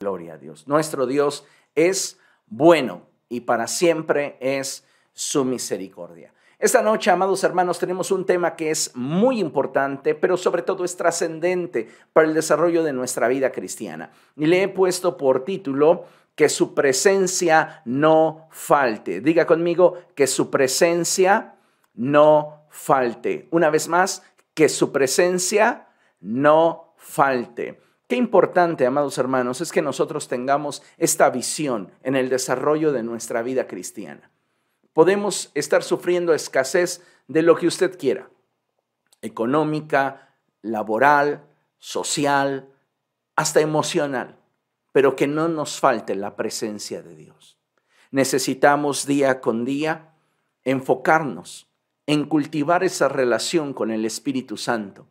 Gloria a Dios. Nuestro Dios es bueno y para siempre es su misericordia. Esta noche, amados hermanos, tenemos un tema que es muy importante, pero sobre todo es trascendente para el desarrollo de nuestra vida cristiana. Y le he puesto por título que su presencia no falte. Diga conmigo que su presencia no falte. Una vez más, que su presencia no falte. Qué importante, amados hermanos, es que nosotros tengamos esta visión en el desarrollo de nuestra vida cristiana. Podemos estar sufriendo escasez de lo que usted quiera, económica, laboral, social, hasta emocional, pero que no nos falte la presencia de Dios. Necesitamos día con día enfocarnos en cultivar esa relación con el Espíritu Santo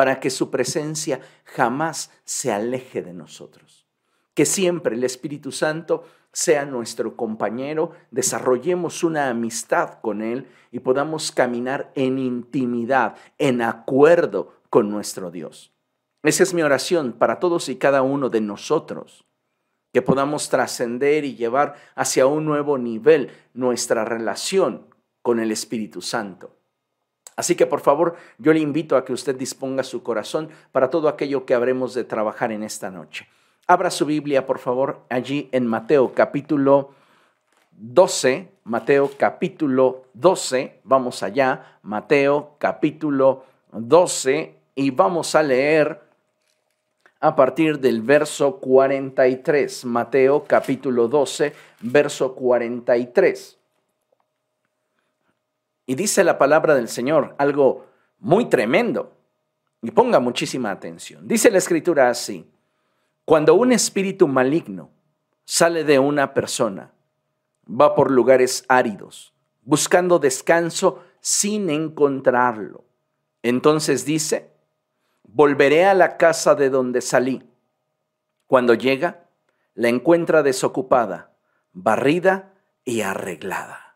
para que su presencia jamás se aleje de nosotros. Que siempre el Espíritu Santo sea nuestro compañero, desarrollemos una amistad con Él y podamos caminar en intimidad, en acuerdo con nuestro Dios. Esa es mi oración para todos y cada uno de nosotros, que podamos trascender y llevar hacia un nuevo nivel nuestra relación con el Espíritu Santo. Así que por favor, yo le invito a que usted disponga su corazón para todo aquello que habremos de trabajar en esta noche. Abra su Biblia, por favor, allí en Mateo capítulo 12, Mateo capítulo 12, vamos allá, Mateo capítulo 12, y vamos a leer a partir del verso 43, Mateo capítulo 12, verso 43. Y dice la palabra del Señor algo muy tremendo. Y ponga muchísima atención. Dice la escritura así, cuando un espíritu maligno sale de una persona, va por lugares áridos, buscando descanso sin encontrarlo. Entonces dice, volveré a la casa de donde salí. Cuando llega, la encuentra desocupada, barrida y arreglada.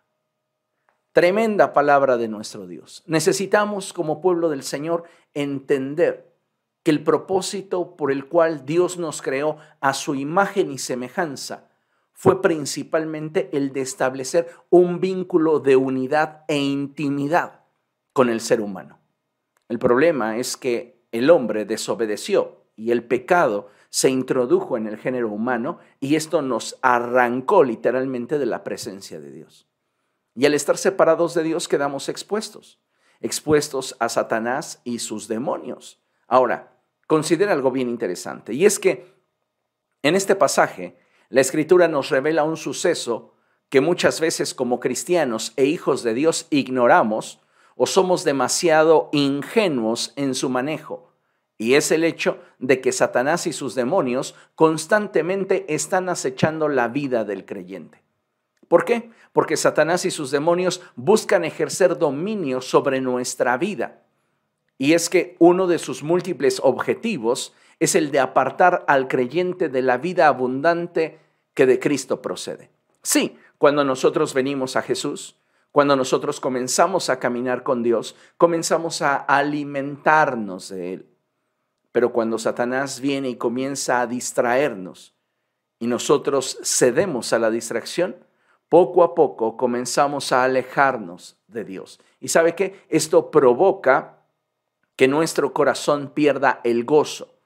Tremenda palabra de nuestro Dios. Necesitamos como pueblo del Señor entender que el propósito por el cual Dios nos creó a su imagen y semejanza fue principalmente el de establecer un vínculo de unidad e intimidad con el ser humano. El problema es que el hombre desobedeció y el pecado se introdujo en el género humano y esto nos arrancó literalmente de la presencia de Dios. Y al estar separados de Dios quedamos expuestos, expuestos a Satanás y sus demonios. Ahora, considera algo bien interesante, y es que en este pasaje la escritura nos revela un suceso que muchas veces como cristianos e hijos de Dios ignoramos o somos demasiado ingenuos en su manejo. Y es el hecho de que Satanás y sus demonios constantemente están acechando la vida del creyente. ¿Por qué? Porque Satanás y sus demonios buscan ejercer dominio sobre nuestra vida. Y es que uno de sus múltiples objetivos es el de apartar al creyente de la vida abundante que de Cristo procede. Sí, cuando nosotros venimos a Jesús, cuando nosotros comenzamos a caminar con Dios, comenzamos a alimentarnos de Él. Pero cuando Satanás viene y comienza a distraernos y nosotros cedemos a la distracción, poco a poco comenzamos a alejarnos de Dios. ¿Y sabe qué? Esto provoca que nuestro corazón pierda el gozo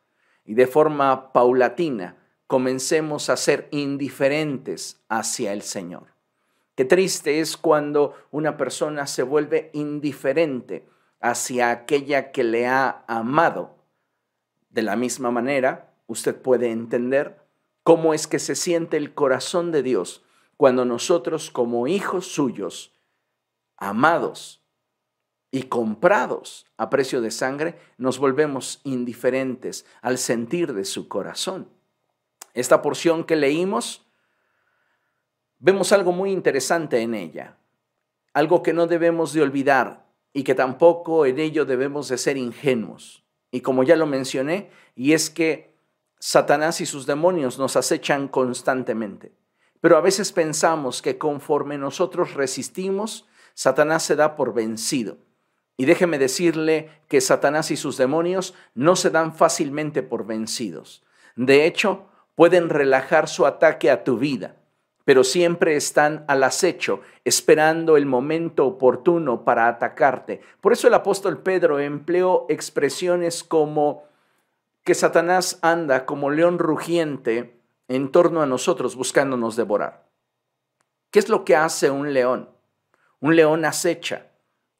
y de forma paulatina comencemos a ser indiferentes hacia el Señor. Qué triste es cuando una persona se vuelve indiferente hacia aquella que le ha amado. De la misma manera, usted puede entender cómo es que se siente el corazón de Dios cuando nosotros como hijos suyos, amados y comprados a precio de sangre, nos volvemos indiferentes al sentir de su corazón. Esta porción que leímos, vemos algo muy interesante en ella, algo que no debemos de olvidar y que tampoco en ello debemos de ser ingenuos. Y como ya lo mencioné, y es que Satanás y sus demonios nos acechan constantemente. Pero a veces pensamos que conforme nosotros resistimos, Satanás se da por vencido. Y déjeme decirle que Satanás y sus demonios no se dan fácilmente por vencidos. De hecho, pueden relajar su ataque a tu vida, pero siempre están al acecho, esperando el momento oportuno para atacarte. Por eso el apóstol Pedro empleó expresiones como que Satanás anda como león rugiente en torno a nosotros buscándonos devorar. ¿Qué es lo que hace un león? Un león acecha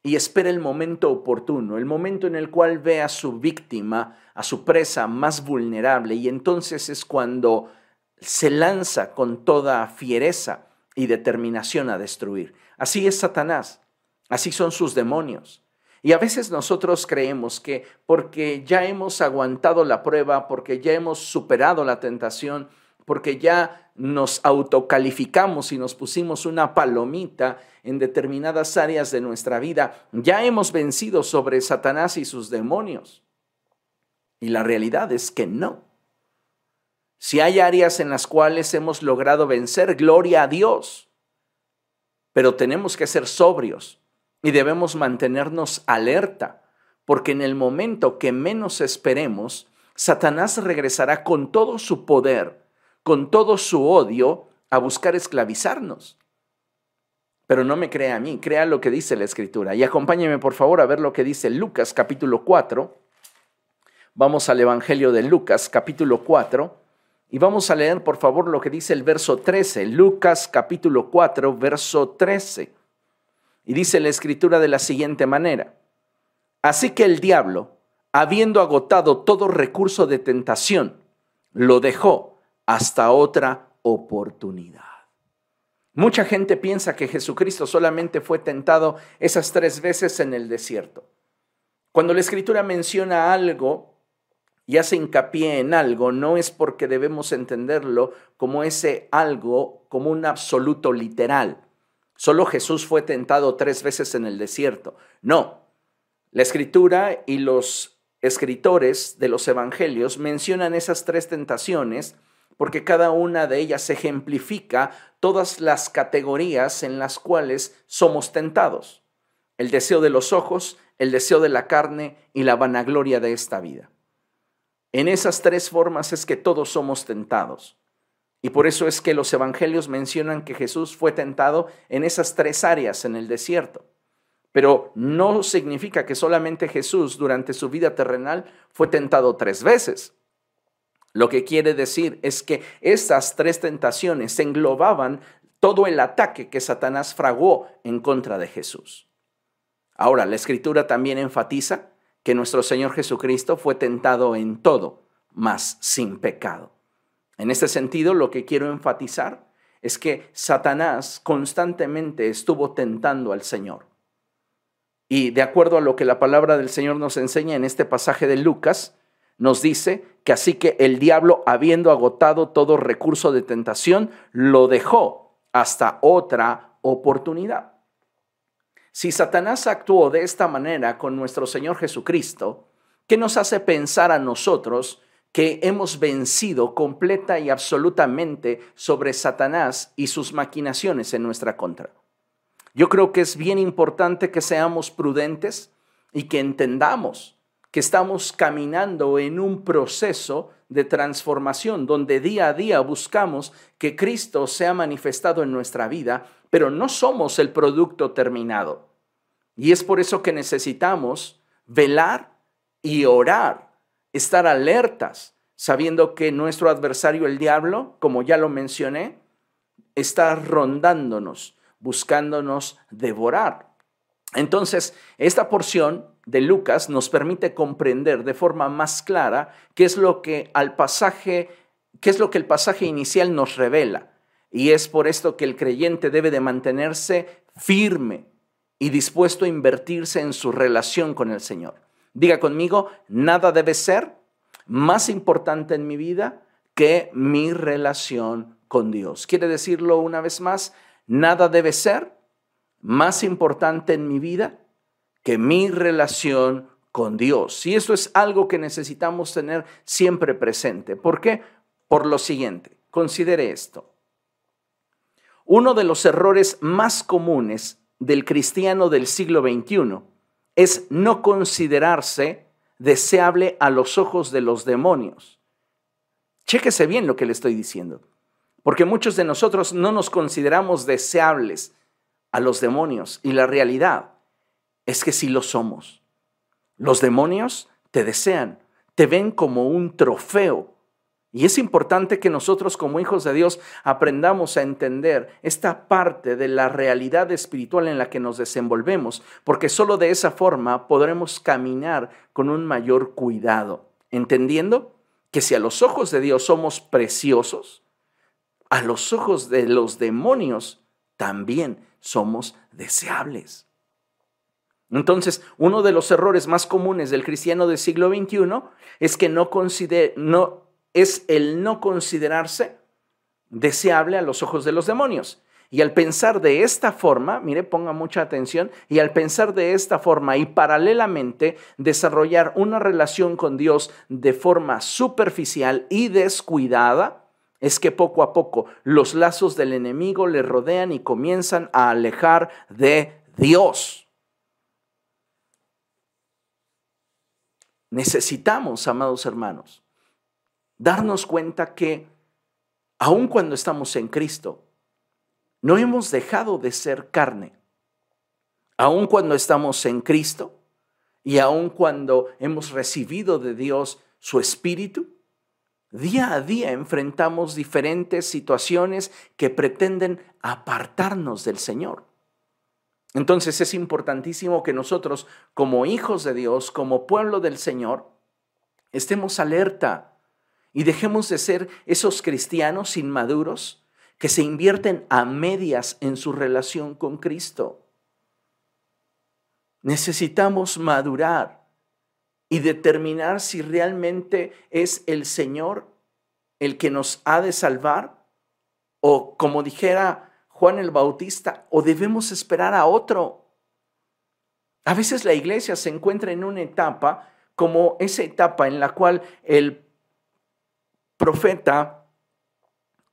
y espera el momento oportuno, el momento en el cual ve a su víctima, a su presa más vulnerable, y entonces es cuando se lanza con toda fiereza y determinación a destruir. Así es Satanás, así son sus demonios. Y a veces nosotros creemos que porque ya hemos aguantado la prueba, porque ya hemos superado la tentación, porque ya nos autocalificamos y nos pusimos una palomita en determinadas áreas de nuestra vida, ya hemos vencido sobre Satanás y sus demonios. Y la realidad es que no. Si hay áreas en las cuales hemos logrado vencer, gloria a Dios. Pero tenemos que ser sobrios y debemos mantenernos alerta, porque en el momento que menos esperemos, Satanás regresará con todo su poder, con todo su odio, a buscar esclavizarnos. Pero no me crea a mí, crea lo que dice la Escritura. Y acompáñeme por favor a ver lo que dice Lucas capítulo 4. Vamos al Evangelio de Lucas capítulo 4 y vamos a leer, por favor, lo que dice el verso 13, Lucas capítulo 4, verso 13. Y dice la escritura de la siguiente manera. Así que el diablo, habiendo agotado todo recurso de tentación, lo dejó hasta otra oportunidad. Mucha gente piensa que Jesucristo solamente fue tentado esas tres veces en el desierto. Cuando la escritura menciona algo y hace hincapié en algo, no es porque debemos entenderlo como ese algo, como un absoluto literal. Solo Jesús fue tentado tres veces en el desierto. No, la escritura y los escritores de los evangelios mencionan esas tres tentaciones porque cada una de ellas ejemplifica todas las categorías en las cuales somos tentados. El deseo de los ojos, el deseo de la carne y la vanagloria de esta vida. En esas tres formas es que todos somos tentados. Y por eso es que los evangelios mencionan que Jesús fue tentado en esas tres áreas en el desierto. Pero no significa que solamente Jesús durante su vida terrenal fue tentado tres veces. Lo que quiere decir es que esas tres tentaciones englobaban todo el ataque que Satanás fraguó en contra de Jesús. Ahora, la escritura también enfatiza que nuestro Señor Jesucristo fue tentado en todo, mas sin pecado. En este sentido, lo que quiero enfatizar es que Satanás constantemente estuvo tentando al Señor. Y de acuerdo a lo que la palabra del Señor nos enseña en este pasaje de Lucas, nos dice que así que el diablo, habiendo agotado todo recurso de tentación, lo dejó hasta otra oportunidad. Si Satanás actuó de esta manera con nuestro Señor Jesucristo, ¿qué nos hace pensar a nosotros que hemos vencido completa y absolutamente sobre Satanás y sus maquinaciones en nuestra contra? Yo creo que es bien importante que seamos prudentes y que entendamos estamos caminando en un proceso de transformación donde día a día buscamos que Cristo sea manifestado en nuestra vida, pero no somos el producto terminado. Y es por eso que necesitamos velar y orar, estar alertas, sabiendo que nuestro adversario, el diablo, como ya lo mencioné, está rondándonos, buscándonos devorar. Entonces, esta porción de Lucas nos permite comprender de forma más clara qué es lo que al pasaje, qué es lo que el pasaje inicial nos revela. Y es por esto que el creyente debe de mantenerse firme, y dispuesto a invertirse en su relación con el Señor. Diga conmigo, nada debe ser más importante en mi vida que mi relación con Dios. ¿Quiere decirlo una vez más? Nada debe ser más importante en mi vida que mi relación con Dios. Y eso es algo que necesitamos tener siempre presente. ¿Por qué? Por lo siguiente, considere esto. Uno de los errores más comunes del cristiano del siglo XXI es no considerarse deseable a los ojos de los demonios. Chéquese bien lo que le estoy diciendo, porque muchos de nosotros no nos consideramos deseables a los demonios y la realidad es que sí lo somos. Los demonios te desean, te ven como un trofeo. Y es importante que nosotros como hijos de Dios aprendamos a entender esta parte de la realidad espiritual en la que nos desenvolvemos, porque solo de esa forma podremos caminar con un mayor cuidado, entendiendo que si a los ojos de Dios somos preciosos, a los ojos de los demonios también somos deseables. Entonces, uno de los errores más comunes del cristiano del siglo XXI es que no, no es el no considerarse deseable a los ojos de los demonios. Y al pensar de esta forma, mire, ponga mucha atención, y al pensar de esta forma y paralelamente desarrollar una relación con Dios de forma superficial y descuidada, es que poco a poco los lazos del enemigo le rodean y comienzan a alejar de Dios. Necesitamos, amados hermanos, darnos cuenta que aun cuando estamos en Cristo, no hemos dejado de ser carne. Aun cuando estamos en Cristo y aun cuando hemos recibido de Dios su Espíritu, día a día enfrentamos diferentes situaciones que pretenden apartarnos del Señor. Entonces es importantísimo que nosotros, como hijos de Dios, como pueblo del Señor, estemos alerta y dejemos de ser esos cristianos inmaduros que se invierten a medias en su relación con Cristo. Necesitamos madurar y determinar si realmente es el Señor el que nos ha de salvar o como dijera Juan el Bautista o debemos esperar a otro. A veces la iglesia se encuentra en una etapa como esa etapa en la cual el profeta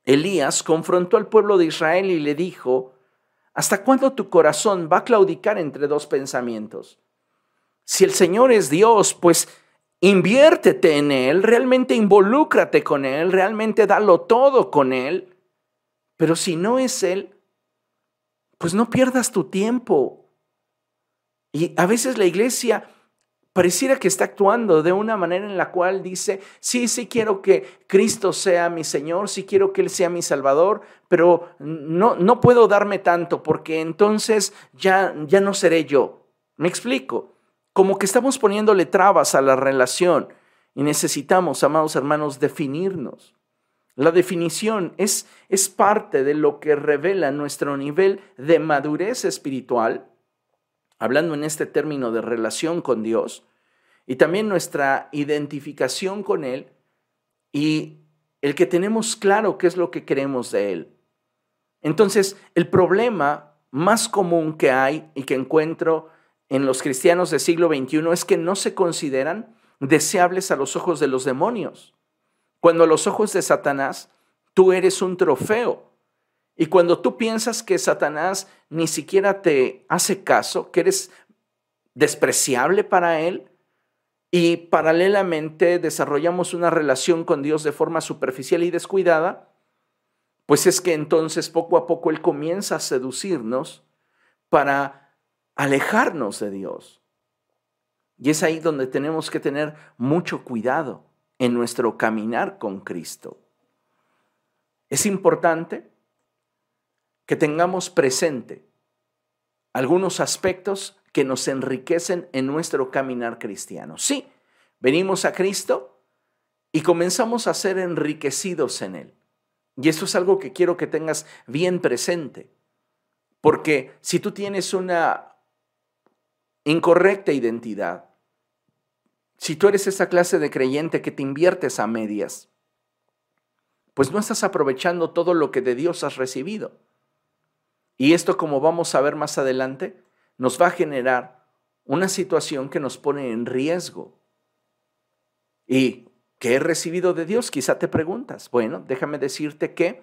Elías confrontó al pueblo de Israel y le dijo, ¿hasta cuándo tu corazón va a claudicar entre dos pensamientos? Si el Señor es Dios, pues inviértete en Él, realmente involúcrate con Él, realmente dalo todo con Él. Pero si no es Él, pues no pierdas tu tiempo. Y a veces la iglesia pareciera que está actuando de una manera en la cual dice, sí, sí quiero que Cristo sea mi Señor, sí quiero que Él sea mi Salvador, pero no, no puedo darme tanto porque entonces ya, ya no seré yo. Me explico, como que estamos poniéndole trabas a la relación y necesitamos, amados hermanos, definirnos. La definición es, es parte de lo que revela nuestro nivel de madurez espiritual, hablando en este término de relación con Dios, y también nuestra identificación con Él y el que tenemos claro qué es lo que queremos de Él. Entonces, el problema más común que hay y que encuentro en los cristianos del siglo XXI es que no se consideran deseables a los ojos de los demonios. Cuando a los ojos de Satanás tú eres un trofeo. Y cuando tú piensas que Satanás ni siquiera te hace caso, que eres despreciable para él, y paralelamente desarrollamos una relación con Dios de forma superficial y descuidada, pues es que entonces poco a poco Él comienza a seducirnos para alejarnos de Dios. Y es ahí donde tenemos que tener mucho cuidado en nuestro caminar con Cristo. Es importante que tengamos presente algunos aspectos que nos enriquecen en nuestro caminar cristiano. Sí, venimos a Cristo y comenzamos a ser enriquecidos en Él. Y eso es algo que quiero que tengas bien presente. Porque si tú tienes una incorrecta identidad, si tú eres esa clase de creyente que te inviertes a medias, pues no estás aprovechando todo lo que de Dios has recibido. Y esto, como vamos a ver más adelante, nos va a generar una situación que nos pone en riesgo. ¿Y qué he recibido de Dios? Quizá te preguntas. Bueno, déjame decirte que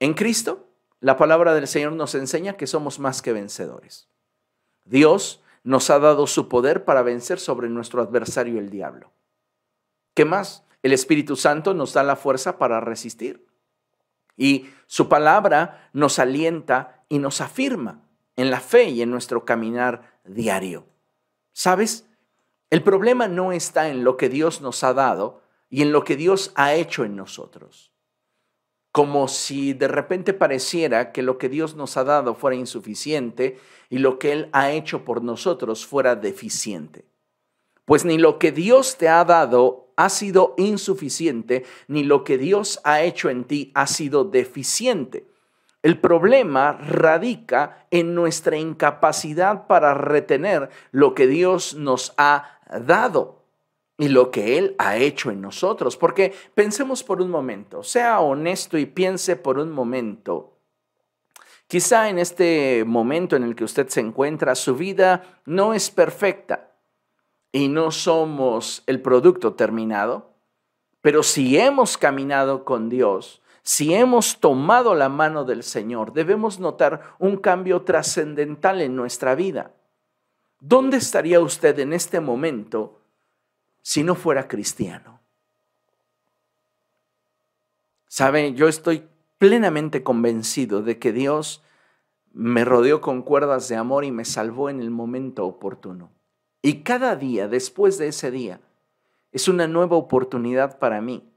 en Cristo la palabra del Señor nos enseña que somos más que vencedores. Dios nos ha dado su poder para vencer sobre nuestro adversario el diablo. ¿Qué más? el Espíritu Santo nos da la fuerza para resistir. Y su palabra nos alienta y nos afirma en la fe y en nuestro caminar diario. ¿Sabes? El problema no está en lo que Dios nos ha dado y en lo que Dios ha hecho en nosotros. Como si de repente pareciera que lo que Dios nos ha dado fuera insuficiente y lo que Él ha hecho por nosotros fuera deficiente. Pues ni lo que Dios te ha dado ha sido insuficiente, ni lo que Dios ha hecho en ti ha sido deficiente. El problema radica en nuestra incapacidad para retener lo que Dios nos ha dado y lo que Él ha hecho en nosotros. Porque pensemos por un momento, sea honesto y piense por un momento. Quizá en este momento en el que usted se encuentra, su vida no es perfecta y no somos el producto terminado, pero si hemos caminado con Dios, si hemos tomado la mano del Señor, debemos notar un cambio trascendental en nuestra vida. ¿Dónde estaría usted en este momento si no fuera cristiano? Sabe, yo estoy plenamente convencido de que Dios me rodeó con cuerdas de amor y me salvó en el momento oportuno. Y cada día después de ese día es una nueva oportunidad para mí,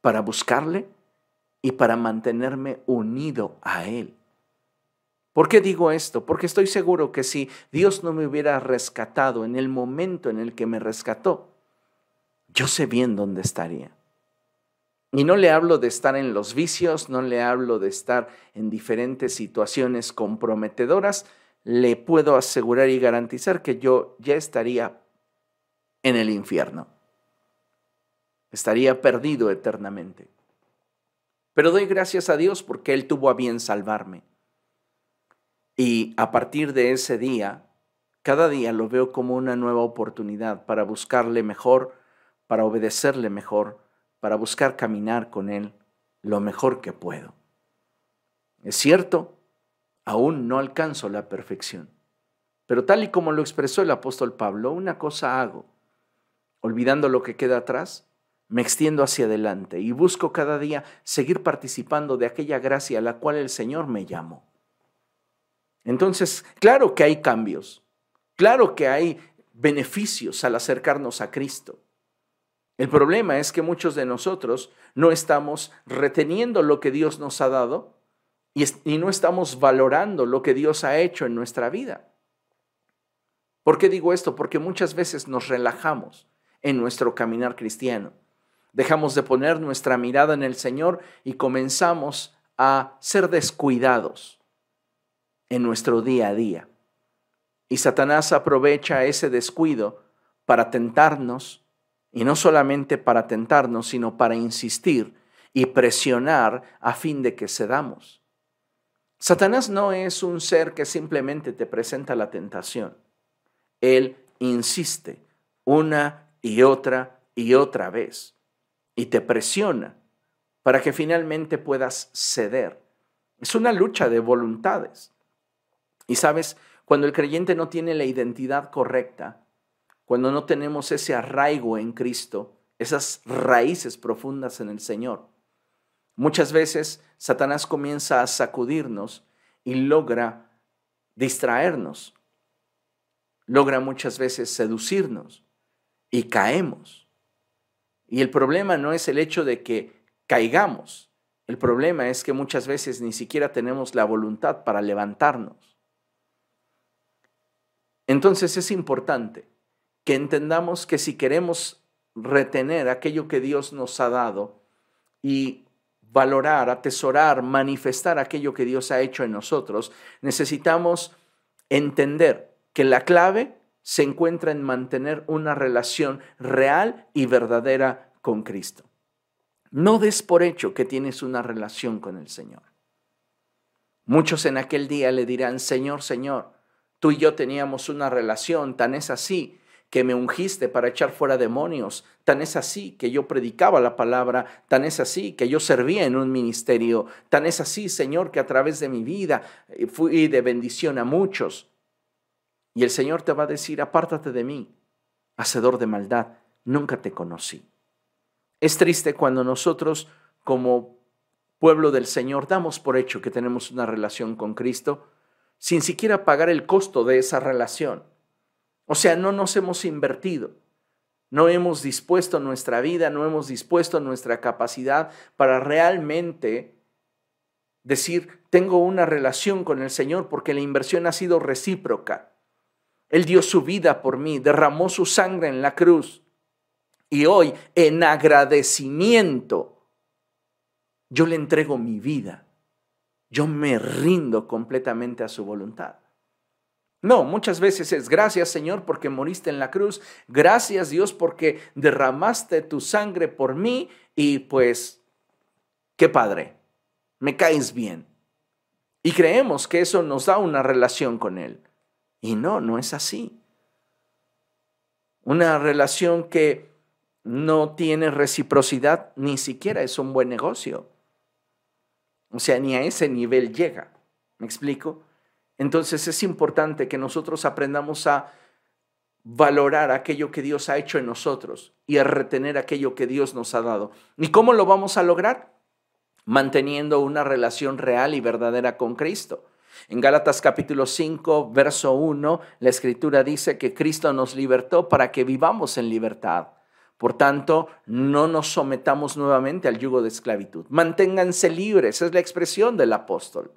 para buscarle y para mantenerme unido a Él. ¿Por qué digo esto? Porque estoy seguro que si Dios no me hubiera rescatado en el momento en el que me rescató, yo sé bien dónde estaría. Y no le hablo de estar en los vicios, no le hablo de estar en diferentes situaciones comprometedoras, le puedo asegurar y garantizar que yo ya estaría en el infierno. Estaría perdido eternamente. Pero doy gracias a Dios porque Él tuvo a bien salvarme. Y a partir de ese día, cada día lo veo como una nueva oportunidad para buscarle mejor, para obedecerle mejor, para buscar caminar con Él lo mejor que puedo. Es cierto, aún no alcanzo la perfección. Pero tal y como lo expresó el apóstol Pablo, una cosa hago, olvidando lo que queda atrás, me extiendo hacia adelante y busco cada día seguir participando de aquella gracia a la cual el Señor me llamó. Entonces, claro que hay cambios, claro que hay beneficios al acercarnos a Cristo. El problema es que muchos de nosotros no estamos reteniendo lo que Dios nos ha dado y, no estamos valorando lo que Dios ha hecho en nuestra vida. ¿Por qué digo esto? Porque muchas veces nos relajamos en nuestro caminar cristiano. Dejamos de poner nuestra mirada en el Señor y comenzamos a ser descuidados en nuestro día a día. Y Satanás aprovecha ese descuido para tentarnos, y no solamente para tentarnos, sino para insistir y presionar a fin de que cedamos. Satanás no es un ser que simplemente te presenta la tentación. Él insiste una y otra y otra vez y te presiona para que finalmente puedas ceder. Es una lucha de voluntades. Y sabes, cuando el creyente no tiene la identidad correcta, cuando no tenemos ese arraigo en Cristo, esas raíces profundas en el Señor, Muchas veces Satanás comienza a sacudirnos y logra distraernos, logra muchas veces seducirnos y caemos. Y el problema no es el hecho de que caigamos, el problema es que muchas veces ni siquiera tenemos la voluntad para levantarnos. Entonces es importante que entendamos que si queremos retener aquello que Dios nos ha dado y valorar, atesorar, manifestar aquello que Dios ha hecho en nosotros, necesitamos entender que la clave se encuentra en mantener una relación real y verdadera con Cristo. No des por hecho que tienes una relación con el Señor. Muchos en aquel día le dirán, Señor, Señor, tú y yo teníamos una relación, tan es así que me ungiste para echar fuera demonios. Tan es así que yo predicaba la palabra, tan es así que yo servía en un ministerio, tan es así, Señor, que a través de mi vida eh, fui de bendición a muchos. Y el Señor te va a decir, apártate de mí, hacedor de maldad, nunca te conocí. Es triste cuando nosotros como pueblo del Señor damos por hecho que tenemos una relación con Cristo sin siquiera pagar el costo de esa relación. O sea, no nos hemos invertido, no hemos dispuesto nuestra vida, no hemos dispuesto nuestra capacidad para realmente decir, tengo una relación con el Señor porque la inversión ha sido recíproca. Él dio su vida por mí, derramó su sangre en la cruz. Y hoy, en agradecimiento, yo le entrego mi vida. Yo me rindo completamente a su voluntad. No, muchas veces es gracias Señor porque moriste en la cruz, gracias Dios porque derramaste tu sangre por mí y pues, qué padre, me caes bien. Y creemos que eso nos da una relación con Él. Y no, no es así. Una relación que no tiene reciprocidad ni siquiera es un buen negocio. O sea, ni a ese nivel llega. ¿Me explico? Entonces es importante que nosotros aprendamos a valorar aquello que Dios ha hecho en nosotros y a retener aquello que Dios nos ha dado. ¿Y cómo lo vamos a lograr? Manteniendo una relación real y verdadera con Cristo. En Gálatas capítulo 5, verso 1, la escritura dice que Cristo nos libertó para que vivamos en libertad. Por tanto, no nos sometamos nuevamente al yugo de esclavitud. Manténganse libres, es la expresión del apóstol.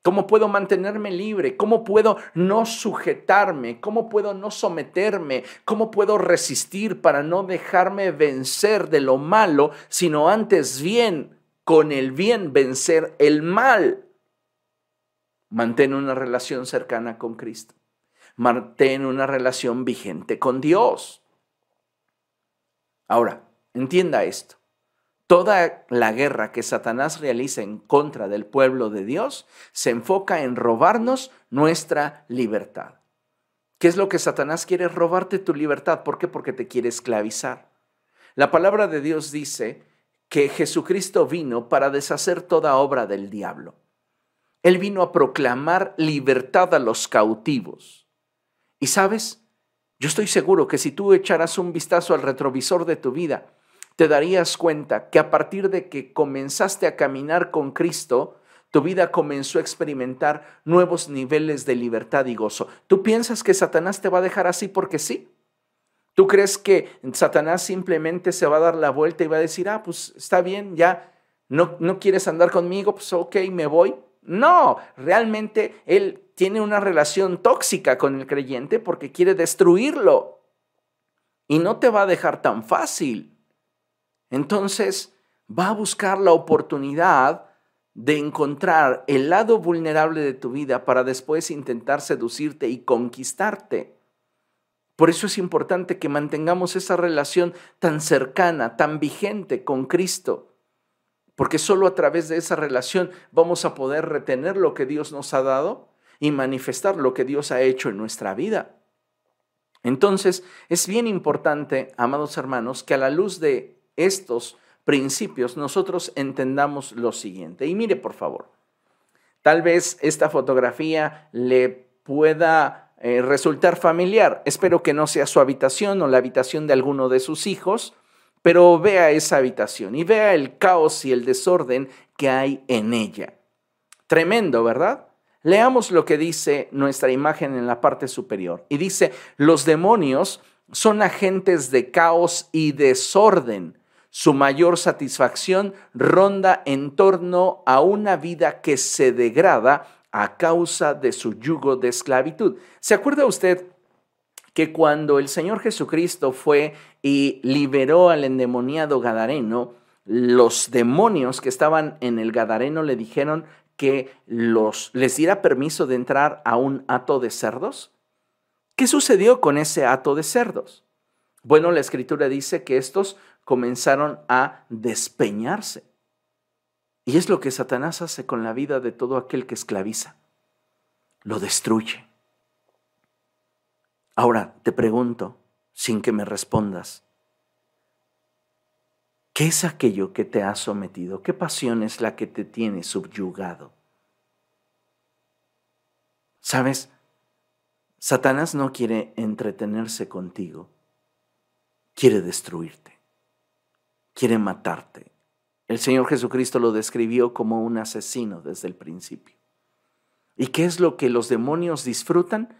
¿Cómo puedo mantenerme libre? ¿Cómo puedo no sujetarme? ¿Cómo puedo no someterme? ¿Cómo puedo resistir para no dejarme vencer de lo malo, sino antes bien, con el bien, vencer el mal? Mantén una relación cercana con Cristo. Mantén una relación vigente con Dios. Ahora, entienda esto. Toda la guerra que Satanás realiza en contra del pueblo de Dios se enfoca en robarnos nuestra libertad. ¿Qué es lo que Satanás quiere? Robarte tu libertad. ¿Por qué? Porque te quiere esclavizar. La palabra de Dios dice que Jesucristo vino para deshacer toda obra del diablo. Él vino a proclamar libertad a los cautivos. Y sabes, yo estoy seguro que si tú echaras un vistazo al retrovisor de tu vida, te darías cuenta que a partir de que comenzaste a caminar con Cristo, tu vida comenzó a experimentar nuevos niveles de libertad y gozo. ¿Tú piensas que Satanás te va a dejar así porque sí? ¿Tú crees que Satanás simplemente se va a dar la vuelta y va a decir, ah, pues está bien, ya no, no quieres andar conmigo, pues ok, me voy? No, realmente él tiene una relación tóxica con el creyente porque quiere destruirlo y no te va a dejar tan fácil. Entonces va a buscar la oportunidad de encontrar el lado vulnerable de tu vida para después intentar seducirte y conquistarte. Por eso es importante que mantengamos esa relación tan cercana, tan vigente con Cristo, porque solo a través de esa relación vamos a poder retener lo que Dios nos ha dado y manifestar lo que Dios ha hecho en nuestra vida. Entonces, es bien importante, amados hermanos, que a la luz de estos principios nosotros entendamos lo siguiente. Y mire, por favor, tal vez esta fotografía le pueda eh, resultar familiar. Espero que no sea su habitación o la habitación de alguno de sus hijos, pero vea esa habitación y vea el caos y el desorden que hay en ella. Tremendo, ¿verdad? Leamos lo que dice nuestra imagen en la parte superior. Y dice, los demonios son agentes de caos y desorden. Su mayor satisfacción ronda en torno a una vida que se degrada a causa de su yugo de esclavitud. ¿Se acuerda usted que cuando el Señor Jesucristo fue y liberó al endemoniado Gadareno, los demonios que estaban en el Gadareno le dijeron, que los, les diera permiso de entrar a un hato de cerdos? ¿Qué sucedió con ese hato de cerdos? Bueno, la escritura dice que estos comenzaron a despeñarse. Y es lo que Satanás hace con la vida de todo aquel que esclaviza. Lo destruye. Ahora te pregunto, sin que me respondas, ¿Qué es aquello que te ha sometido? ¿Qué pasión es la que te tiene subyugado? ¿Sabes? Satanás no quiere entretenerse contigo, quiere destruirte. quiere matarte. El Señor Jesucristo lo describió como un asesino desde el principio. ¿Y qué es lo que los demonios disfrutan?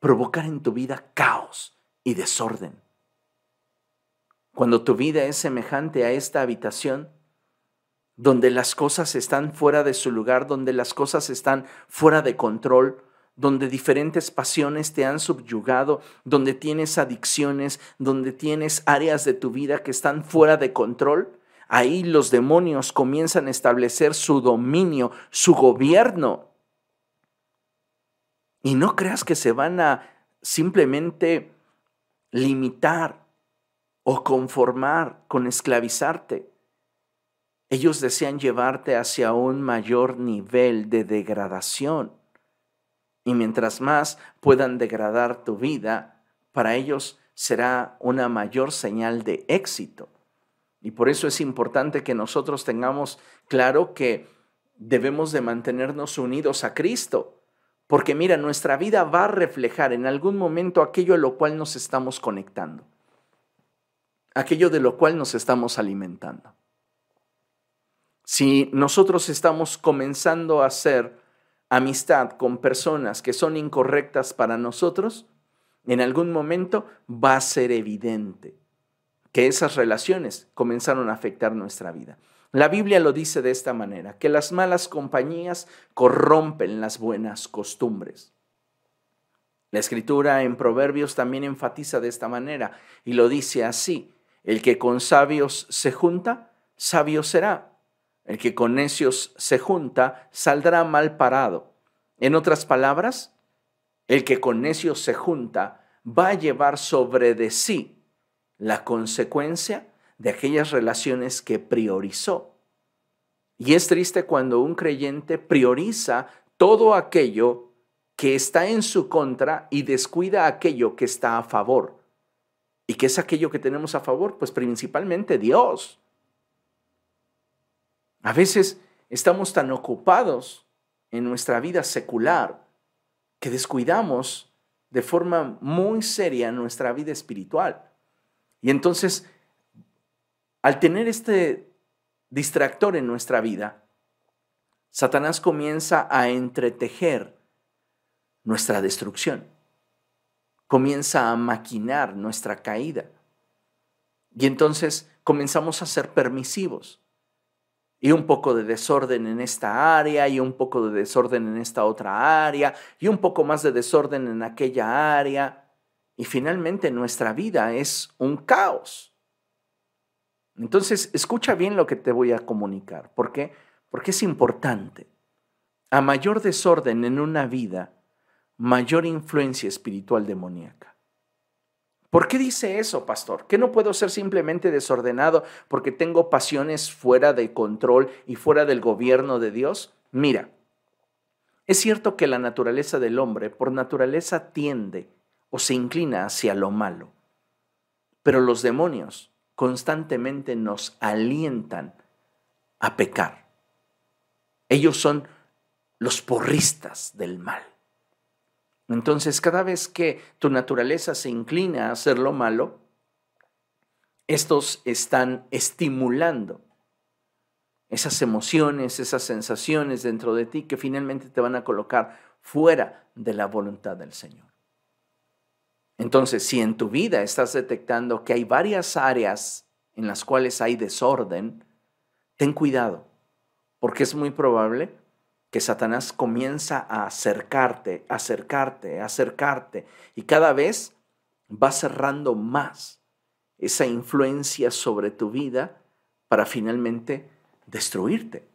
Provocar en tu vida caos y desorden. Cuando tu vida es semejante a esta habitación, donde las cosas están fuera de su lugar, donde las cosas están fuera de control, donde diferentes pasiones te han subyugado, donde tienes adicciones, donde tienes áreas de tu vida que están fuera de control, ahí los demonios comienzan a establecer su dominio, su gobierno. Y no creas que se van a simplemente limitar o conformar con esclavizarte. Ellos desean llevarte hacia un mayor nivel de degradación. Y mientras más puedan degradar tu vida, para ellos será una mayor señal de éxito. Y por eso es importante que nosotros tengamos claro que debemos de mantenernos unidos a Cristo. Porque mira, nuestra vida va a reflejar en algún momento aquello a lo cual nos estamos conectando, aquello de lo cual nos estamos alimentando. Si nosotros estamos comenzando a hacer amistad con personas que son incorrectas para nosotros, en algún momento va a ser evidente que esas relaciones comenzaron a afectar nuestra vida. La Biblia lo dice de esta manera, que las malas compañías corrompen las buenas costumbres. La escritura en Proverbios también enfatiza de esta manera y lo dice así, el que con sabios se junta, sabio será, el que con necios se junta saldrá mal parado. En otras palabras, el que con necios se junta va a llevar sobre de sí la consecuencia de aquellas relaciones que priorizó. Y es triste cuando un creyente prioriza todo aquello que está en su contra y descuida aquello que está a favor. ¿Y qué es aquello que tenemos a favor? Pues principalmente Dios. A veces estamos tan ocupados en nuestra vida secular que descuidamos de forma muy seria nuestra vida espiritual. Y entonces, al tener este distractor en nuestra vida, Satanás comienza a entretejer nuestra destrucción, comienza a maquinar nuestra caída. Y entonces comenzamos a ser permisivos y un poco de desorden en esta área y un poco de desorden en esta otra área y un poco más de desorden en aquella área. Y finalmente nuestra vida es un caos. Entonces, escucha bien lo que te voy a comunicar. ¿Por qué? Porque es importante. A mayor desorden en una vida, mayor influencia espiritual demoníaca. ¿Por qué dice eso, pastor? ¿Que no puedo ser simplemente desordenado porque tengo pasiones fuera de control y fuera del gobierno de Dios? Mira, es cierto que la naturaleza del hombre por naturaleza tiende o se inclina hacia lo malo, pero los demonios constantemente nos alientan a pecar. Ellos son los porristas del mal. Entonces, cada vez que tu naturaleza se inclina a hacer lo malo, estos están estimulando esas emociones, esas sensaciones dentro de ti que finalmente te van a colocar fuera de la voluntad del Señor. Entonces, si en tu vida estás detectando que hay varias áreas en las cuales hay desorden, ten cuidado, porque es muy probable que Satanás comienza a acercarte, acercarte, acercarte, y cada vez va cerrando más esa influencia sobre tu vida para finalmente destruirte.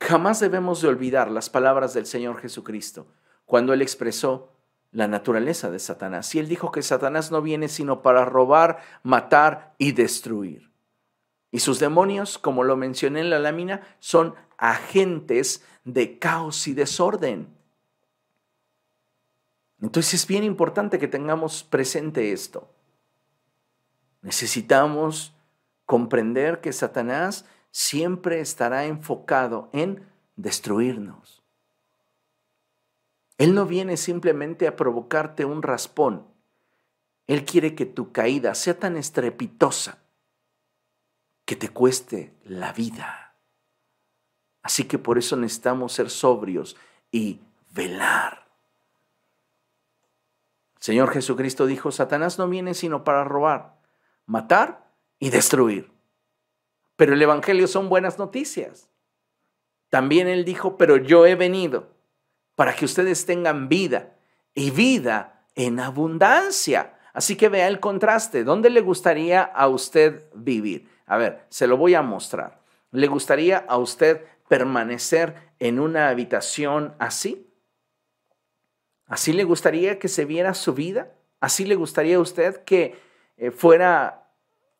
Jamás debemos de olvidar las palabras del Señor Jesucristo cuando Él expresó la naturaleza de Satanás. Y Él dijo que Satanás no viene sino para robar, matar y destruir. Y sus demonios, como lo mencioné en la lámina, son agentes de caos y desorden. Entonces es bien importante que tengamos presente esto. Necesitamos comprender que Satanás siempre estará enfocado en destruirnos. Él no viene simplemente a provocarte un raspón. Él quiere que tu caída sea tan estrepitosa que te cueste la vida. Así que por eso necesitamos ser sobrios y velar. Señor Jesucristo dijo, Satanás no viene sino para robar, matar y destruir. Pero el Evangelio son buenas noticias. También Él dijo, pero yo he venido para que ustedes tengan vida y vida en abundancia. Así que vea el contraste. ¿Dónde le gustaría a usted vivir? A ver, se lo voy a mostrar. ¿Le gustaría a usted permanecer en una habitación así? ¿Así le gustaría que se viera su vida? ¿Así le gustaría a usted que eh, fuera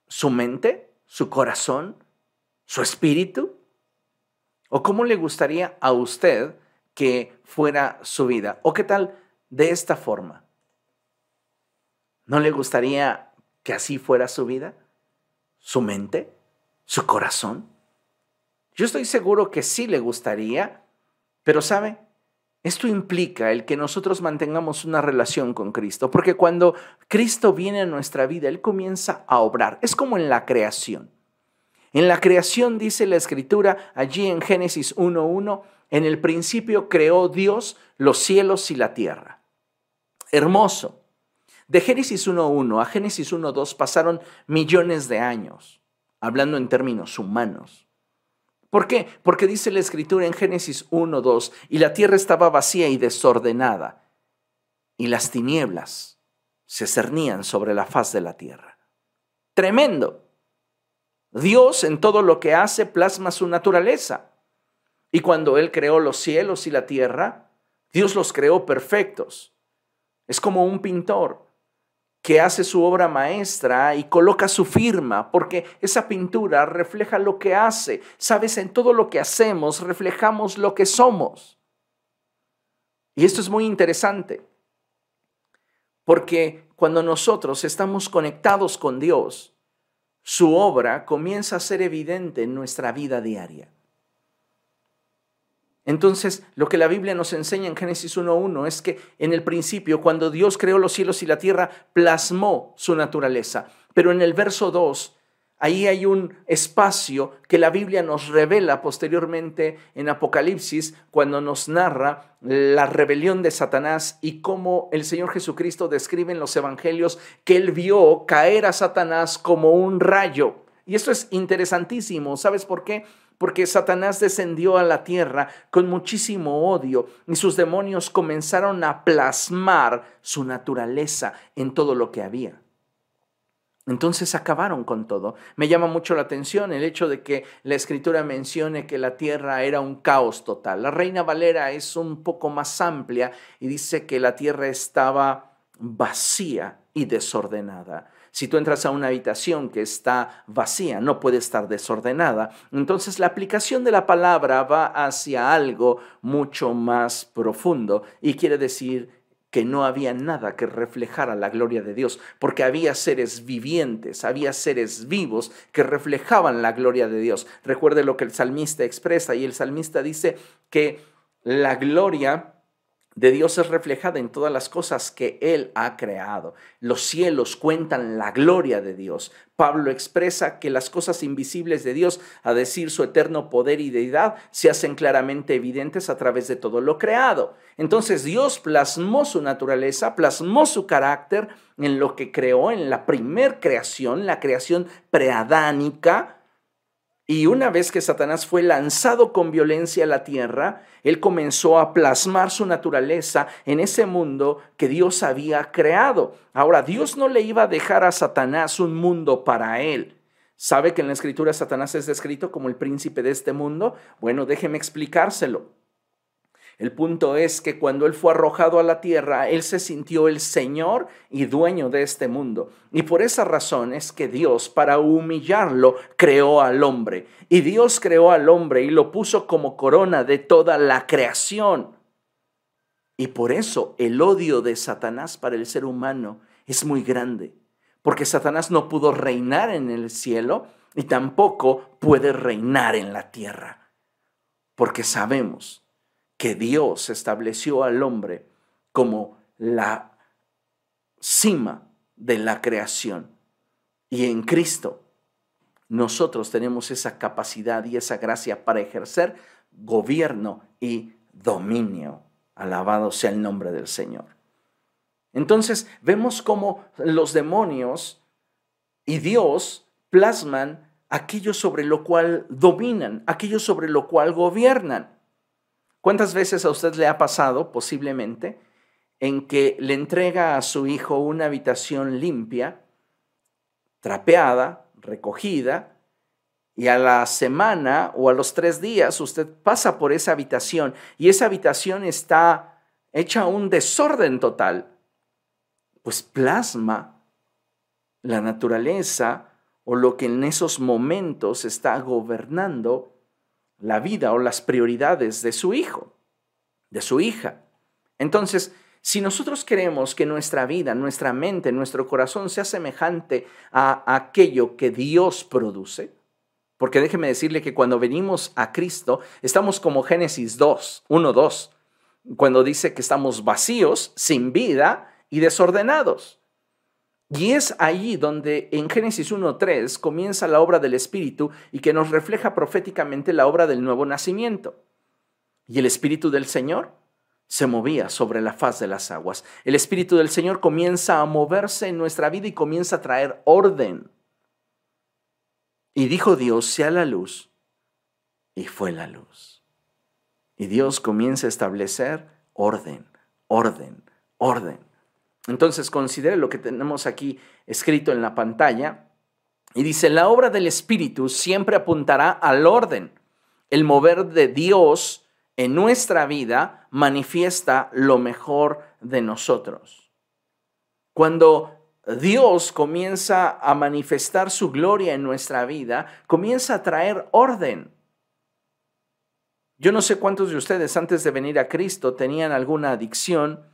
su mente, su corazón, su espíritu? ¿O cómo le gustaría a usted que fuera su vida? ¿O qué tal de esta forma? ¿No le gustaría que así fuera su vida? ¿Su mente? ¿Su corazón? Yo estoy seguro que sí le gustaría, pero ¿sabe? Esto implica el que nosotros mantengamos una relación con Cristo, porque cuando Cristo viene a nuestra vida, Él comienza a obrar. Es como en la creación. En la creación dice la escritura allí en Génesis 1.1, en el principio creó Dios los cielos y la tierra. Hermoso. De Génesis 1.1 a Génesis 1.2 pasaron millones de años, hablando en términos humanos. ¿Por qué? Porque dice la escritura en Génesis 1.2, y la tierra estaba vacía y desordenada, y las tinieblas se cernían sobre la faz de la tierra. Tremendo. Dios en todo lo que hace plasma su naturaleza. Y cuando Él creó los cielos y la tierra, Dios los creó perfectos. Es como un pintor que hace su obra maestra y coloca su firma, porque esa pintura refleja lo que hace. Sabes, en todo lo que hacemos reflejamos lo que somos. Y esto es muy interesante, porque cuando nosotros estamos conectados con Dios, su obra comienza a ser evidente en nuestra vida diaria. Entonces, lo que la Biblia nos enseña en Génesis 1.1 es que en el principio, cuando Dios creó los cielos y la tierra, plasmó su naturaleza. Pero en el verso 2 Ahí hay un espacio que la Biblia nos revela posteriormente en Apocalipsis cuando nos narra la rebelión de Satanás y cómo el Señor Jesucristo describe en los evangelios que él vio caer a Satanás como un rayo. Y esto es interesantísimo. ¿Sabes por qué? Porque Satanás descendió a la tierra con muchísimo odio y sus demonios comenzaron a plasmar su naturaleza en todo lo que había. Entonces acabaron con todo. Me llama mucho la atención el hecho de que la escritura mencione que la tierra era un caos total. La Reina Valera es un poco más amplia y dice que la tierra estaba vacía y desordenada. Si tú entras a una habitación que está vacía, no puede estar desordenada. Entonces la aplicación de la palabra va hacia algo mucho más profundo y quiere decir que no había nada que reflejara la gloria de Dios, porque había seres vivientes, había seres vivos que reflejaban la gloria de Dios. Recuerde lo que el salmista expresa y el salmista dice que la gloria de Dios es reflejada en todas las cosas que Él ha creado. Los cielos cuentan la gloria de Dios. Pablo expresa que las cosas invisibles de Dios, a decir su eterno poder y deidad, se hacen claramente evidentes a través de todo lo creado. Entonces Dios plasmó su naturaleza, plasmó su carácter en lo que creó en la primer creación, la creación preadánica, y una vez que Satanás fue lanzado con violencia a la tierra, él comenzó a plasmar su naturaleza en ese mundo que Dios había creado. Ahora, Dios no le iba a dejar a Satanás un mundo para él. ¿Sabe que en la escritura Satanás es descrito como el príncipe de este mundo? Bueno, déjeme explicárselo. El punto es que cuando Él fue arrojado a la tierra, Él se sintió el Señor y dueño de este mundo. Y por esa razón es que Dios, para humillarlo, creó al hombre. Y Dios creó al hombre y lo puso como corona de toda la creación. Y por eso el odio de Satanás para el ser humano es muy grande. Porque Satanás no pudo reinar en el cielo y tampoco puede reinar en la tierra. Porque sabemos que Dios estableció al hombre como la cima de la creación. Y en Cristo nosotros tenemos esa capacidad y esa gracia para ejercer gobierno y dominio. Alabado sea el nombre del Señor. Entonces vemos cómo los demonios y Dios plasman aquello sobre lo cual dominan, aquello sobre lo cual gobiernan. ¿Cuántas veces a usted le ha pasado, posiblemente, en que le entrega a su hijo una habitación limpia, trapeada, recogida, y a la semana o a los tres días usted pasa por esa habitación y esa habitación está hecha un desorden total, pues plasma la naturaleza o lo que en esos momentos está gobernando la vida o las prioridades de su hijo, de su hija. Entonces, si nosotros queremos que nuestra vida, nuestra mente, nuestro corazón sea semejante a aquello que Dios produce, porque déjeme decirle que cuando venimos a Cristo, estamos como Génesis 2, 1, 2, cuando dice que estamos vacíos, sin vida y desordenados. Y es allí donde en Génesis 1.3 comienza la obra del Espíritu y que nos refleja proféticamente la obra del nuevo nacimiento. Y el Espíritu del Señor se movía sobre la faz de las aguas. El Espíritu del Señor comienza a moverse en nuestra vida y comienza a traer orden. Y dijo Dios, sea la luz, y fue la luz. Y Dios comienza a establecer orden, orden, orden. Entonces considere lo que tenemos aquí escrito en la pantalla. Y dice, la obra del Espíritu siempre apuntará al orden. El mover de Dios en nuestra vida manifiesta lo mejor de nosotros. Cuando Dios comienza a manifestar su gloria en nuestra vida, comienza a traer orden. Yo no sé cuántos de ustedes antes de venir a Cristo tenían alguna adicción,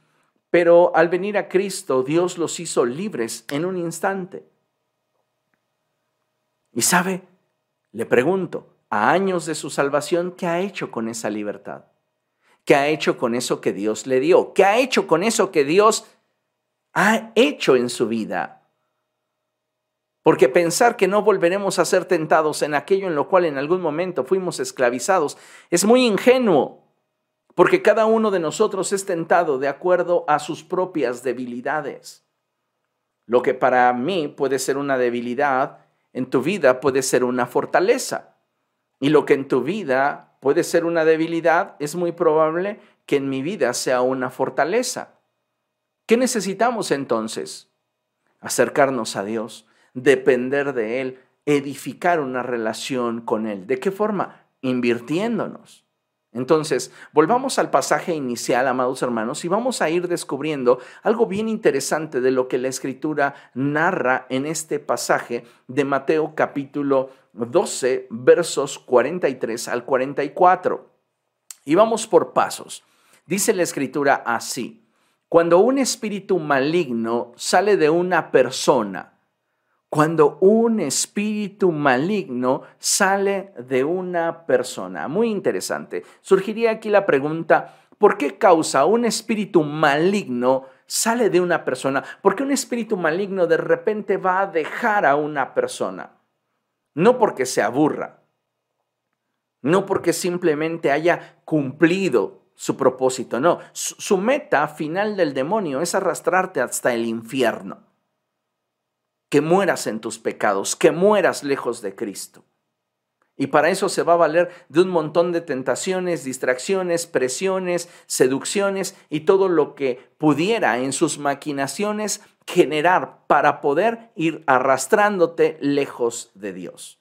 pero al venir a Cristo Dios los hizo libres en un instante. Y sabe, le pregunto, a años de su salvación, ¿qué ha hecho con esa libertad? ¿Qué ha hecho con eso que Dios le dio? ¿Qué ha hecho con eso que Dios ha hecho en su vida? Porque pensar que no volveremos a ser tentados en aquello en lo cual en algún momento fuimos esclavizados es muy ingenuo, porque cada uno de nosotros es tentado de acuerdo a sus propias debilidades. Lo que para mí puede ser una debilidad, en tu vida puede ser una fortaleza. Y lo que en tu vida puede ser una debilidad, es muy probable que en mi vida sea una fortaleza. ¿Qué necesitamos entonces? Acercarnos a Dios, depender de Él, edificar una relación con Él. ¿De qué forma? Invirtiéndonos. Entonces, volvamos al pasaje inicial, amados hermanos, y vamos a ir descubriendo algo bien interesante de lo que la escritura narra en este pasaje de Mateo capítulo 12, versos 43 al 44. Y vamos por pasos. Dice la escritura así, cuando un espíritu maligno sale de una persona, cuando un espíritu maligno sale de una persona. Muy interesante. Surgiría aquí la pregunta, ¿por qué causa un espíritu maligno sale de una persona? ¿Por qué un espíritu maligno de repente va a dejar a una persona? No porque se aburra, no porque simplemente haya cumplido su propósito, no. Su, meta final del demonio es arrastrarte hasta el infierno que mueras en tus pecados, que mueras lejos de Cristo. Y para eso se va a valer de un montón de tentaciones, distracciones, presiones, seducciones y todo lo que pudiera en sus maquinaciones generar para poder ir arrastrándote lejos de Dios.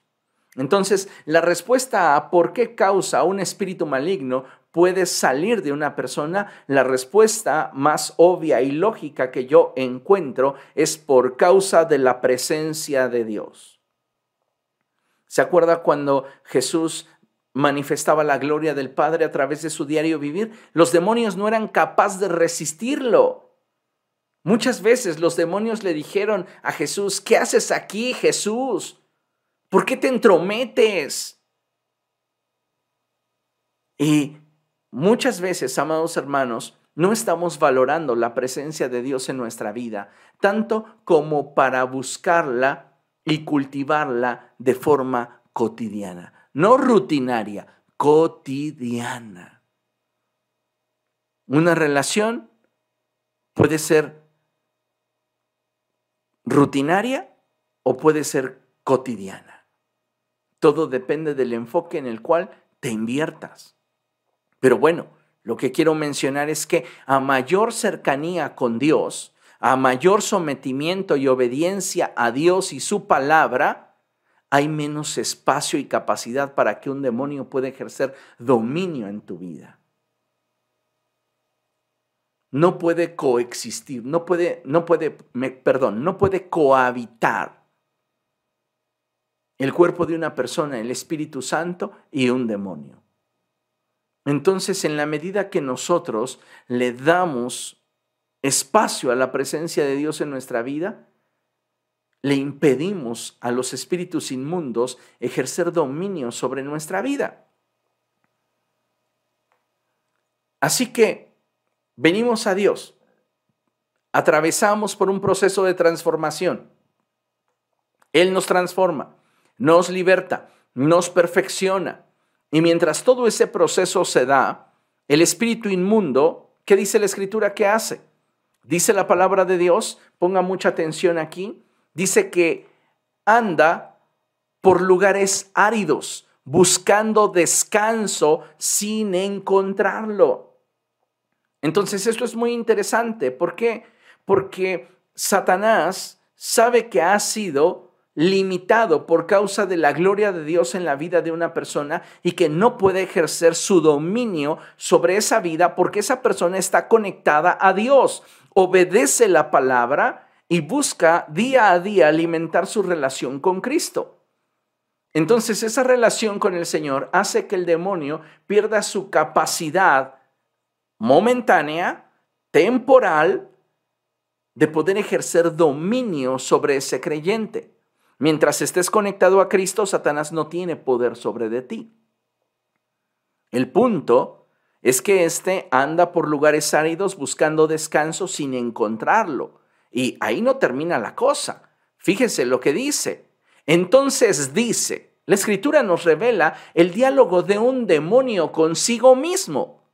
Entonces, la respuesta a por qué causa un espíritu maligno puede salir de una persona, la respuesta más obvia y lógica que yo encuentro es por causa de la presencia de Dios. ¿Se acuerda cuando Jesús manifestaba la gloria del Padre a través de su diario vivir? Los demonios no eran capaces de resistirlo. Muchas veces los demonios le dijeron a Jesús, ¿qué haces aquí, Jesús? ¿Por qué te entrometes? Y Muchas veces, amados hermanos, no estamos valorando la presencia de Dios en nuestra vida, tanto como para buscarla y cultivarla de forma cotidiana, no rutinaria, cotidiana. Una relación puede ser rutinaria o puede ser cotidiana. Todo depende del enfoque en el cual te inviertas. Pero bueno, lo que quiero mencionar es que a mayor cercanía con Dios, a mayor sometimiento y obediencia a Dios y su palabra, hay menos espacio y capacidad para que un demonio pueda ejercer dominio en tu vida. No puede coexistir, no puede, no puede, perdón, no puede cohabitar el cuerpo de una persona, el Espíritu Santo y un demonio. Entonces, en la medida que nosotros le damos espacio a la presencia de Dios en nuestra vida, le impedimos a los espíritus inmundos ejercer dominio sobre nuestra vida. Así que venimos a Dios, atravesamos por un proceso de transformación. Él nos transforma, nos liberta, nos perfecciona, y mientras todo ese proceso se da, el espíritu inmundo, ¿qué dice la escritura que hace? Dice la palabra de Dios, ponga mucha atención aquí, dice que anda por lugares áridos, buscando descanso sin encontrarlo. Entonces esto es muy interesante. ¿Por qué? Porque Satanás sabe que ha sido limitado por causa de la gloria de Dios en la vida de una persona y que no puede ejercer su dominio sobre esa vida porque esa persona está conectada a Dios, obedece la palabra y busca día a día alimentar su relación con Cristo. Entonces esa relación con el Señor hace que el demonio pierda su capacidad momentánea, temporal, de poder ejercer dominio sobre ese creyente. Mientras estés conectado a Cristo, Satanás no tiene poder sobre de ti. El punto es que éste anda por lugares áridos buscando descanso sin encontrarlo. Y ahí no termina la cosa. Fíjese lo que dice. Entonces dice, la escritura nos revela el diálogo de un demonio consigo mismo.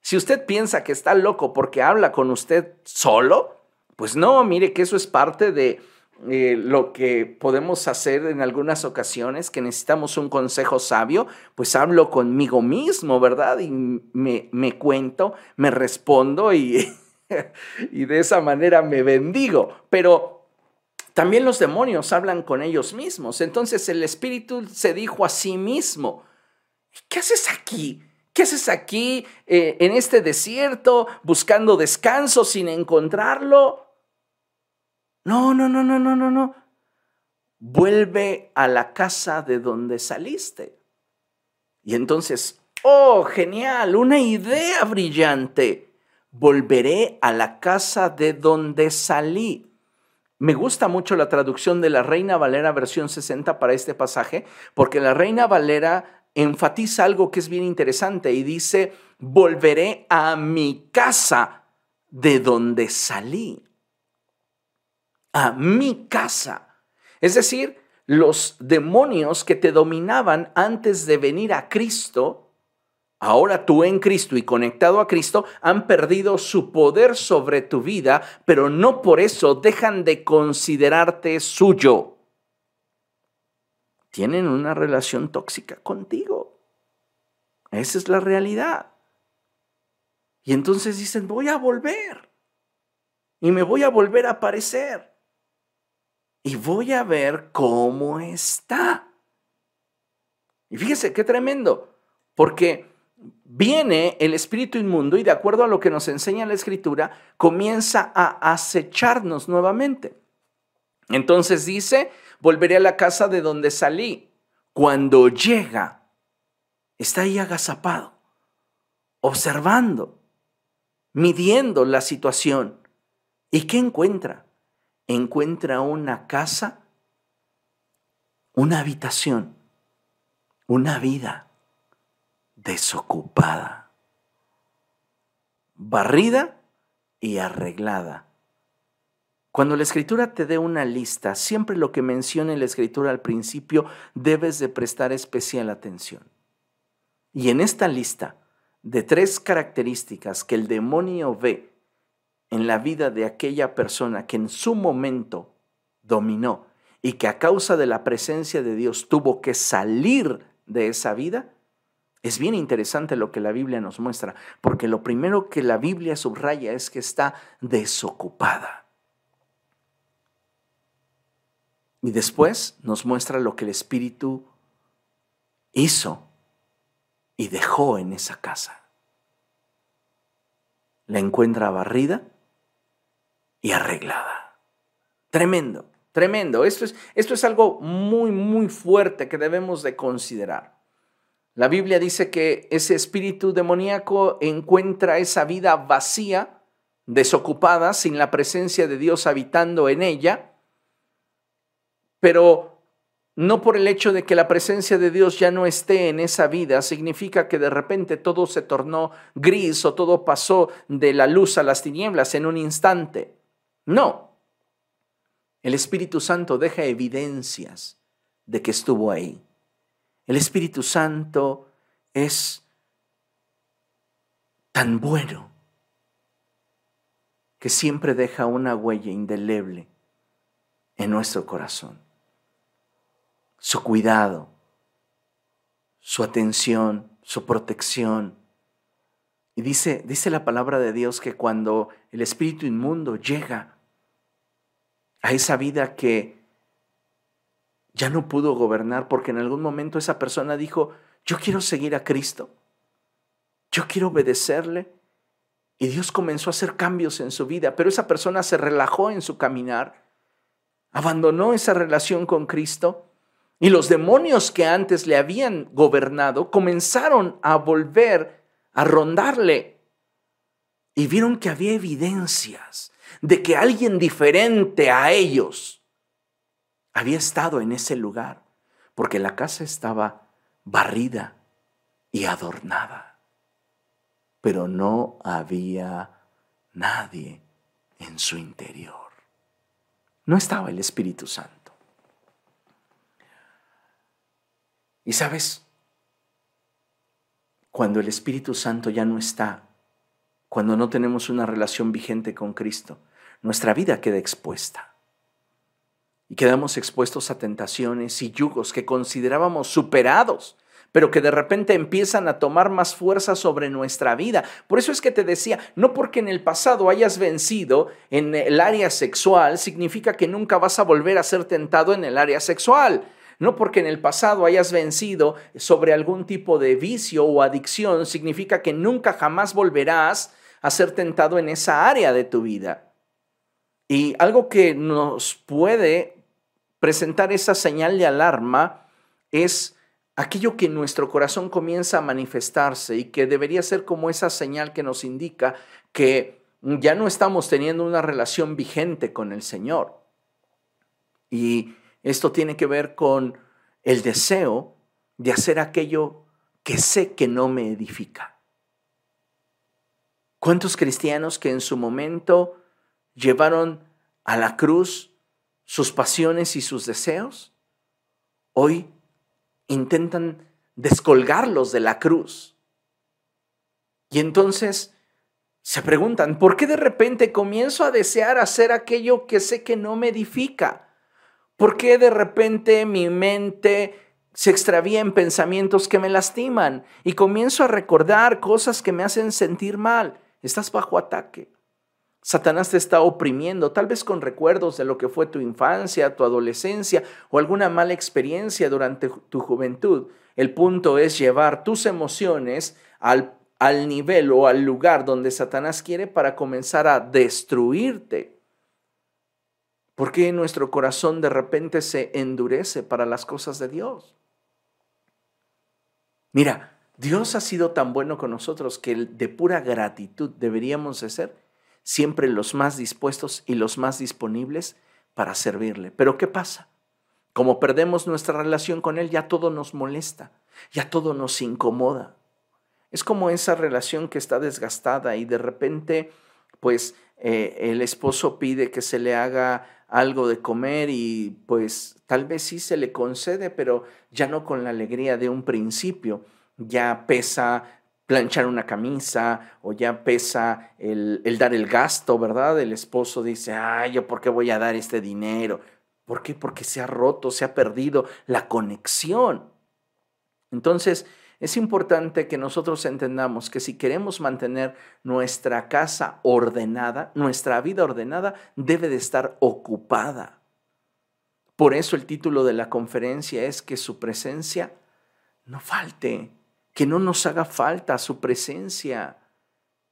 Si usted piensa que está loco porque habla con usted solo, pues no, mire que eso es parte de eh, lo que podemos hacer en algunas ocasiones, que necesitamos un consejo sabio, pues hablo conmigo mismo, ¿verdad? Y me, me cuento, me respondo y, y de esa manera me bendigo. Pero también los demonios hablan con ellos mismos. Entonces el espíritu se dijo a sí mismo, ¿qué haces aquí? ¿Qué haces aquí eh, en este desierto buscando descanso sin encontrarlo? No, no, no, no, no, no, no. Vuelve a la casa de donde saliste. Y entonces, oh, genial, una idea brillante. Volveré a la casa de donde salí. Me gusta mucho la traducción de la Reina Valera versión 60 para este pasaje, porque la Reina Valera enfatiza algo que es bien interesante y dice, volveré a mi casa de donde salí a mi casa. Es decir, los demonios que te dominaban antes de venir a Cristo, ahora tú en Cristo y conectado a Cristo, han perdido su poder sobre tu vida, pero no por eso dejan de considerarte suyo. Tienen una relación tóxica contigo. Esa es la realidad. Y entonces dicen, voy a volver. Y me voy a volver a aparecer y voy a ver cómo está. Y fíjese qué tremendo, porque viene el espíritu inmundo y de acuerdo a lo que nos enseña la escritura, comienza a acecharnos nuevamente. Entonces dice, volveré a la casa de donde salí. Cuando llega, está ahí agazapado, observando, midiendo la situación. ¿Y qué encuentra? Encuentra una casa, una habitación, una vida desocupada, barrida y arreglada, Cuando la escritura te dé una lista, siempre lo que menciona la escritura al principio debes de prestar especial atención. Y en esta lista de tres características que el demonio ve en la vida de aquella persona que en su momento dominó y que a causa de la presencia de Dios tuvo que salir de esa vida, es bien interesante lo que la Biblia nos muestra, porque lo primero que la Biblia subraya es que está desocupada. Y después nos muestra lo que el Espíritu hizo y dejó en esa casa. La encuentra barrida y arreglada. Tremendo, tremendo. Esto es, esto es algo muy, muy fuerte que debemos de considerar. La Biblia dice que ese espíritu demoníaco encuentra esa vida vacía, desocupada, sin la presencia de Dios habitando en ella, pero no por el hecho de que la presencia de Dios ya no esté en esa vida, significa que de repente todo se tornó gris o todo pasó de la luz a las tinieblas en un instante. No. El Espíritu Santo deja evidencias de que estuvo ahí. El Espíritu Santo es tan bueno que siempre deja una huella indeleble en nuestro corazón su cuidado, su atención, su protección. Y dice, dice la palabra de Dios que cuando el espíritu inmundo llega a esa vida que ya no pudo gobernar porque en algún momento esa persona dijo, yo quiero seguir a Cristo, yo quiero obedecerle. Y Dios comenzó a hacer cambios en su vida, pero esa persona se relajó en su caminar, abandonó esa relación con Cristo y los demonios que antes le habían gobernado comenzaron a volver a rondarle. Y vieron que había evidencias de que alguien diferente a ellos había estado en ese lugar, porque la casa estaba barrida y adornada, pero no había nadie en su interior. No estaba el Espíritu Santo. Y sabes, cuando el Espíritu Santo ya no está, cuando no tenemos una relación vigente con Cristo, nuestra vida queda expuesta. Y quedamos expuestos a tentaciones y yugos que considerábamos superados, pero que de repente empiezan a tomar más fuerza sobre nuestra vida. Por eso es que te decía, no porque en el pasado hayas vencido en el área sexual, significa que nunca vas a volver a ser tentado en el área sexual. No porque en el pasado hayas vencido sobre algún tipo de vicio o adicción, significa que nunca jamás volverás a ser tentado en esa área de tu vida. Y algo que nos puede presentar esa señal de alarma es aquello que en nuestro corazón comienza a manifestarse y que debería ser como esa señal que nos indica que ya no estamos teniendo una relación vigente con el Señor. Y esto tiene que ver con el deseo de hacer aquello que sé que no me edifica. ¿Cuántos cristianos que en su momento llevaron a la cruz sus pasiones y sus deseos, hoy intentan descolgarlos de la cruz? Y entonces se preguntan, ¿por qué de repente comienzo a desear hacer aquello que sé que no me edifica? ¿Por qué de repente mi mente se extravía en pensamientos que me lastiman y comienzo a recordar cosas que me hacen sentir mal? Estás bajo ataque. Satanás te está oprimiendo, tal vez con recuerdos de lo que fue tu infancia, tu adolescencia o alguna mala experiencia durante tu juventud. El punto es llevar tus emociones al, al nivel o al lugar donde Satanás quiere para comenzar a destruirte. ¿Por qué nuestro corazón de repente se endurece para las cosas de Dios? Mira, Dios ha sido tan bueno con nosotros que de pura gratitud deberíamos de ser siempre los más dispuestos y los más disponibles para servirle. Pero ¿qué pasa? Como perdemos nuestra relación con Él, ya todo nos molesta, ya todo nos incomoda. Es como esa relación que está desgastada y de repente pues eh, el esposo pide que se le haga algo de comer y pues tal vez sí se le concede, pero ya no con la alegría de un principio. Ya pesa planchar una camisa o ya pesa el, dar el gasto, ¿verdad? El esposo dice, ay, ¿yo por qué voy a dar este dinero? ¿Por qué? Porque se ha roto, se ha perdido la conexión. Entonces, es importante que nosotros entendamos que si queremos mantener nuestra casa ordenada, nuestra vida ordenada debe de estar ocupada. Por eso el título de la conferencia es que su presencia no falte, que no nos haga falta su presencia,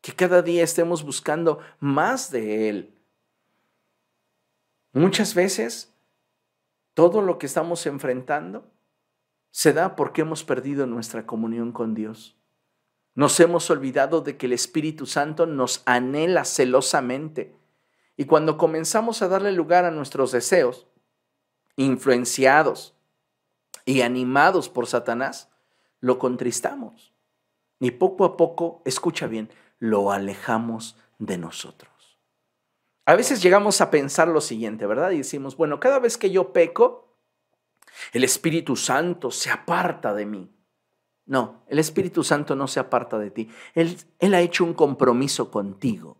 que cada día estemos buscando más de Él. Muchas veces todo lo que estamos enfrentando se da porque hemos perdido nuestra comunión con Dios. Nos hemos olvidado de que el Espíritu Santo nos anhela celosamente. Y cuando comenzamos a darle lugar a nuestros deseos, influenciados y animados por Satanás, lo contristamos. Y poco a poco, escucha bien, lo alejamos de nosotros. A veces llegamos a pensar lo siguiente, ¿verdad? Y decimos, bueno, cada vez que yo peco, el Espíritu Santo se aparta de mí. No, el Espíritu Santo no se aparta de ti. Él, él ha hecho un compromiso contigo.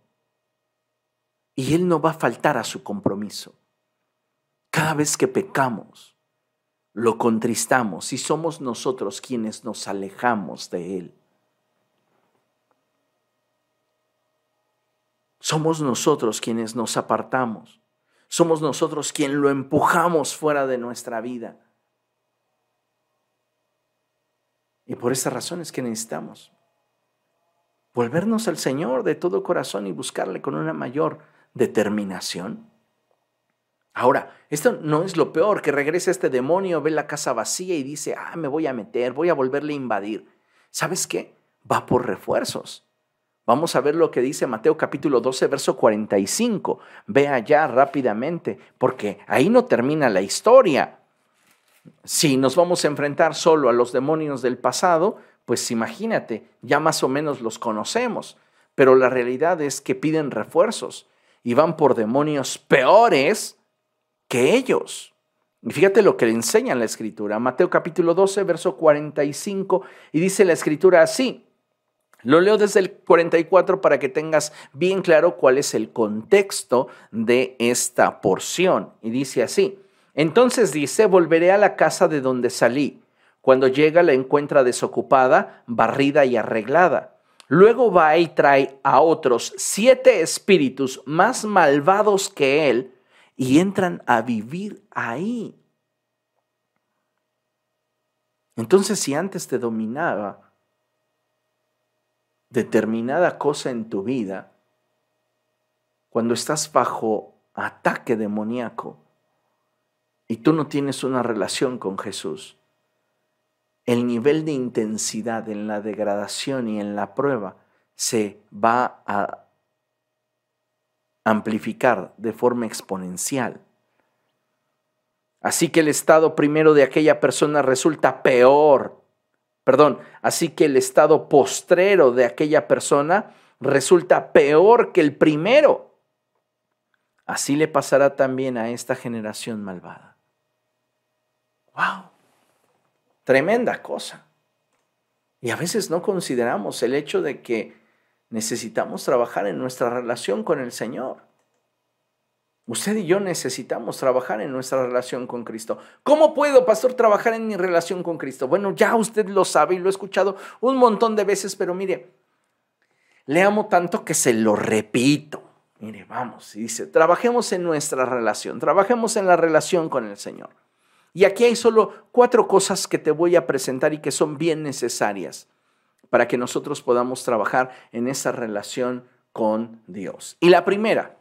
Y Él no va a faltar a su compromiso. Cada vez que pecamos, lo contristamos y somos nosotros quienes nos alejamos de Él. Somos nosotros quienes nos apartamos. Somos nosotros quienes lo empujamos fuera de nuestra vida. Y por esa razón es que necesitamos volvernos al Señor de todo corazón y buscarle con una mayor determinación. Ahora, esto no es lo peor, que regrese este demonio, ve la casa vacía y dice, ah, me voy a meter, voy a volverle a invadir. ¿Sabes qué? Va por refuerzos. Vamos a ver lo que dice Mateo capítulo 12, verso 45. Ve allá rápidamente, porque ahí no termina la historia. Si nos vamos a enfrentar solo a los demonios del pasado, pues imagínate, ya más o menos los conocemos, pero la realidad es que piden refuerzos y van por demonios peores que ellos. Y fíjate lo que le enseña la escritura, Mateo capítulo 12, verso 45, y dice la escritura así. Lo leo desde el 44 para que tengas bien claro cuál es el contexto de esta porción. Y dice así, entonces dice, volveré a la casa de donde salí. Cuando llega la encuentra desocupada, barrida y arreglada. Luego va y trae a otros siete espíritus más malvados que él y entran a vivir ahí. Entonces si antes te dominaba determinada cosa en tu vida, cuando estás bajo ataque demoníaco, y tú no tienes una relación con Jesús, el nivel de intensidad en la degradación y en la prueba se va a amplificar de forma exponencial. Así que el estado primero de aquella persona resulta peor. Perdón, así que el estado postrero de aquella persona resulta peor que el primero. Así le pasará también a esta generación malvada. ¡Wow! Tremenda cosa. Y a veces no consideramos el hecho de que necesitamos trabajar en nuestra relación con el Señor. Usted y yo necesitamos trabajar en nuestra relación con Cristo. ¿Cómo puedo, pastor, trabajar en mi relación con Cristo? Bueno, ya usted lo sabe y lo he escuchado un montón de veces, pero mire, le amo tanto que se lo repito. Mire, vamos, y dice, trabajemos en nuestra relación, trabajemos en la relación con el Señor. Y aquí hay solo cuatro cosas que te voy a presentar y que son bien necesarias para que nosotros podamos trabajar en esa relación con Dios. Y la primera,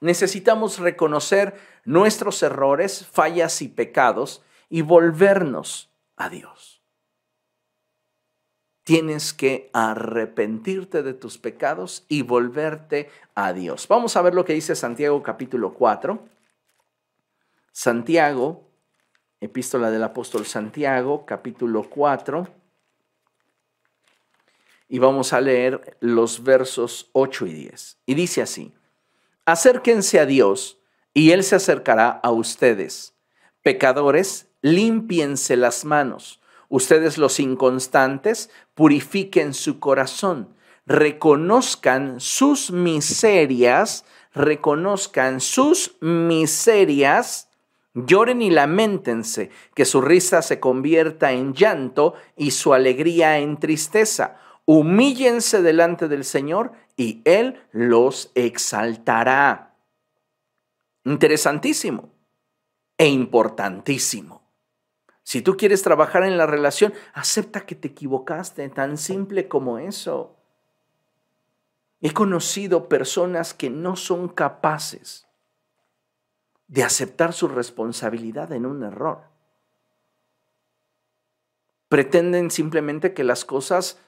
necesitamos reconocer nuestros errores, fallas y pecados y volvernos a Dios. Tienes que arrepentirte de tus pecados y volverte a Dios. Vamos a ver lo que dice Santiago capítulo 4. Santiago Epístola del apóstol Santiago, capítulo 4. Y vamos a leer los versos 8 y 10. Y dice así, acérquense a Dios y Él se acercará a ustedes. Pecadores, límpiense las manos. Ustedes los inconstantes, purifiquen su corazón. Reconozcan sus miserias, reconozcan sus miserias, lloren y lamentense, que su risa se convierta en llanto y su alegría en tristeza humíllense delante del Señor y Él los exaltará. Interesantísimo e importantísimo. Si tú quieres trabajar en la relación, acepta que te equivocaste, tan simple como eso. He conocido personas que no son capaces de aceptar su responsabilidad en un error. Pretenden simplemente que las cosas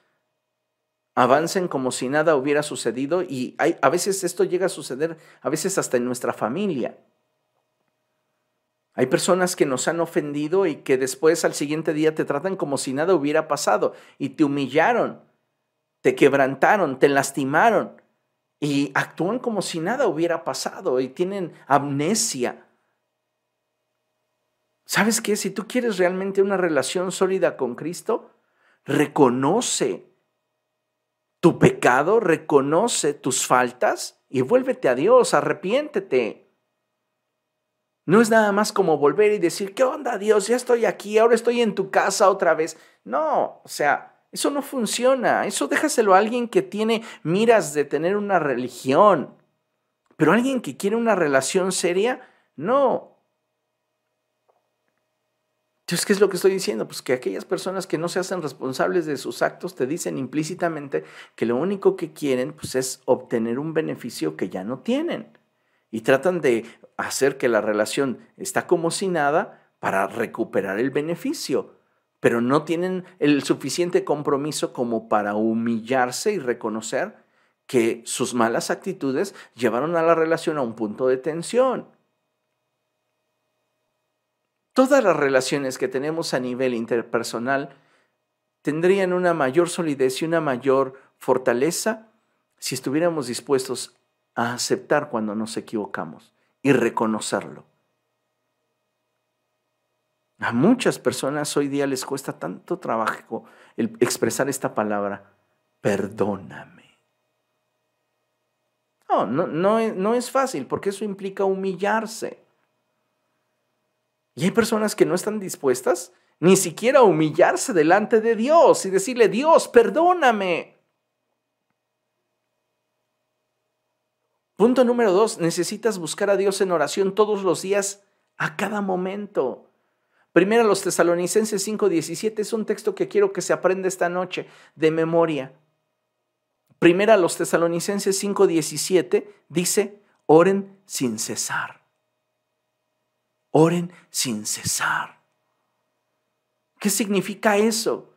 avancen como si nada hubiera sucedido y a veces esto llega a suceder, a veces hasta en nuestra familia. Hay personas que nos han ofendido y que después al siguiente día te tratan como si nada hubiera pasado y te humillaron, te quebrantaron, te lastimaron y actúan como si nada hubiera pasado y tienen amnesia. ¿Sabes qué? Si tú quieres realmente una relación sólida con Cristo, reconoce tu pecado, reconoce tus faltas y vuélvete a Dios, arrepiéntete. No es nada más como volver y decir, ¿qué onda Dios? Ya estoy aquí, ahora estoy en tu casa otra vez. No, o sea, eso no funciona. Eso déjaselo a alguien que tiene miras de tener una religión. Pero alguien que quiere una relación seria, no. Entonces, ¿qué es lo que estoy diciendo? Pues que aquellas personas que no se hacen responsables de sus actos te dicen implícitamente que lo único que quieren pues, es obtener un beneficio que ya no tienen. Y tratan de hacer que la relación está como si nada para recuperar el beneficio, pero no tienen el suficiente compromiso como para humillarse y reconocer que sus malas actitudes llevaron a la relación a un punto de tensión. Todas las relaciones que tenemos a nivel interpersonal tendrían una mayor solidez y una mayor fortaleza si estuviéramos dispuestos a aceptar cuando nos equivocamos y reconocerlo. A muchas personas hoy día les cuesta tanto trabajo expresar esta palabra, perdóname. No, no es fácil porque eso implica humillarse. Y hay personas que no están dispuestas ni siquiera a humillarse delante de Dios y decirle, Dios, perdóname. Punto número dos, necesitas buscar a Dios en oración todos los días, a cada momento. Primero los Tesalonicenses 5:17 es un texto que quiero que se aprenda esta noche de memoria. Primera los Tesalonicenses 5:17 dice, oren sin cesar. Oren sin cesar. ¿Qué significa eso?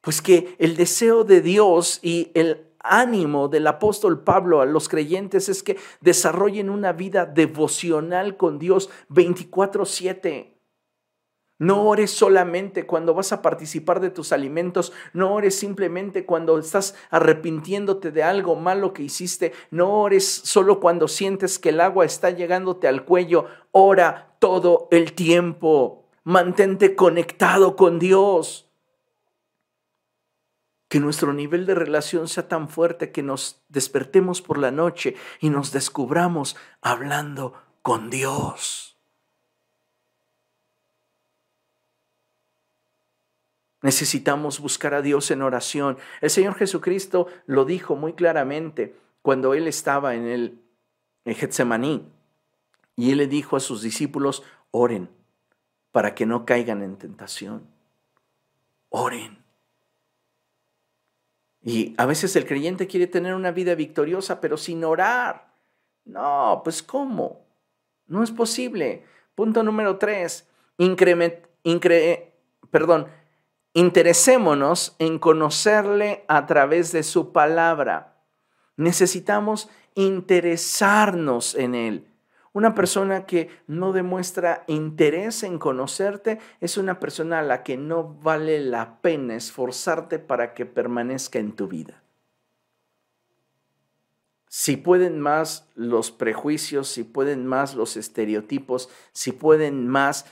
Pues que el deseo de Dios y el ánimo del apóstol Pablo a los creyentes es que desarrollen una vida devocional con Dios 24/7. No ores solamente cuando vas a participar de tus alimentos, no ores simplemente cuando estás arrepintiéndote de algo malo que hiciste, no ores solo cuando sientes que el agua está llegándote al cuello, ora todo el tiempo, mantente conectado con Dios. Que nuestro nivel de relación sea tan fuerte que nos despertemos por la noche y nos descubramos hablando con Dios. Necesitamos buscar a Dios en oración. El Señor Jesucristo lo dijo muy claramente cuando Él estaba en el en Getsemaní. Y Él le dijo a sus discípulos, oren para que no caigan en tentación. Oren. Y a veces el creyente quiere tener una vida victoriosa, pero sin orar. No, pues ¿cómo? No es posible. Punto número tres, increment, incre, perdón, Interesémonos en conocerle a través de su palabra. Necesitamos interesarnos en él. Una persona que no demuestra interés en conocerte es una persona a la que no vale la pena esforzarte para que permanezca en tu vida. Si pueden más los prejuicios, si pueden más los estereotipos, si pueden más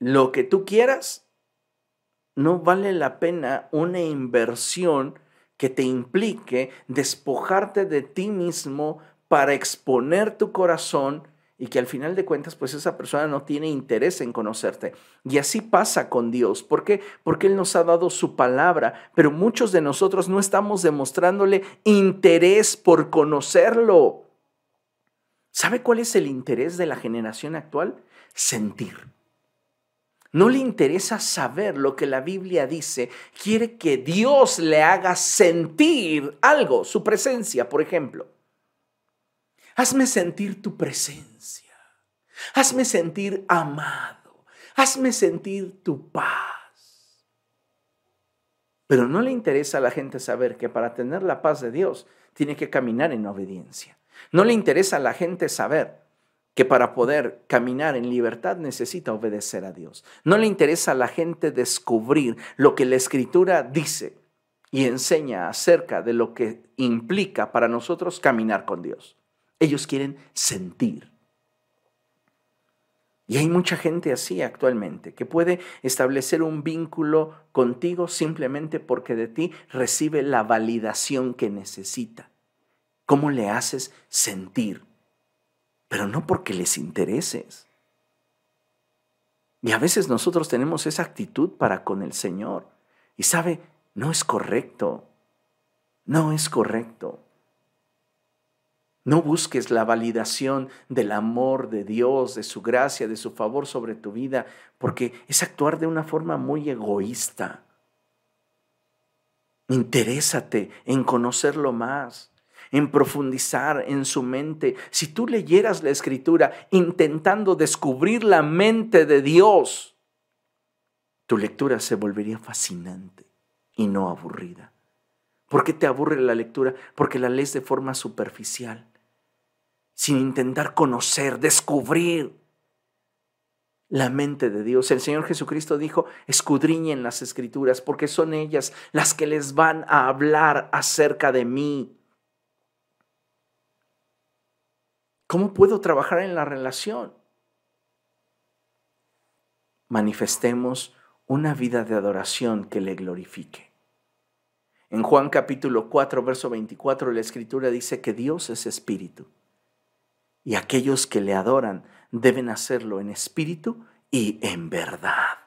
lo que tú quieras, no vale la pena una inversión que te implique despojarte de ti mismo para exponer tu corazón y que al final de cuentas pues esa persona no tiene interés en conocerte. Y así pasa con Dios. ¿Por qué? Porque Él nos ha dado su palabra, pero muchos de nosotros no estamos demostrándole interés por conocerlo. ¿Sabe cuál es el interés de la generación actual? Sentir. No le interesa saber lo que la Biblia dice, quiere que Dios le haga sentir algo, su presencia, por ejemplo. Hazme sentir tu presencia. Hazme sentir amado. Hazme sentir tu paz. Pero no le interesa a la gente saber que para tener la paz de Dios tiene que caminar en obediencia. No le interesa a la gente saber que para poder caminar en libertad necesita obedecer a Dios. No le interesa a la gente descubrir lo que la escritura dice y enseña acerca de lo que implica para nosotros caminar con Dios. Ellos quieren sentir. Y hay mucha gente así actualmente, que puede establecer un vínculo contigo simplemente porque de ti recibe la validación que necesita. ¿Cómo le haces sentir? Pero no porque les intereses. Y a veces nosotros tenemos esa actitud para con el Señor. Y sabe, no es correcto. No es correcto. No busques la validación del amor de Dios, de su gracia, de su favor sobre tu vida, porque es actuar de una forma muy egoísta. Interésate en conocerlo más en profundizar en su mente. Si tú leyeras la escritura intentando descubrir la mente de Dios, tu lectura se volvería fascinante y no aburrida. ¿Por qué te aburre la lectura? Porque la lees de forma superficial, sin intentar conocer, descubrir la mente de Dios. El Señor Jesucristo dijo, escudriñen las escrituras, porque son ellas las que les van a hablar acerca de mí. ¿Cómo puedo trabajar en la relación? Manifestemos una vida de adoración que le glorifique. En Juan capítulo 4, verso 24, la escritura dice que Dios es espíritu y aquellos que le adoran deben hacerlo en espíritu y en verdad.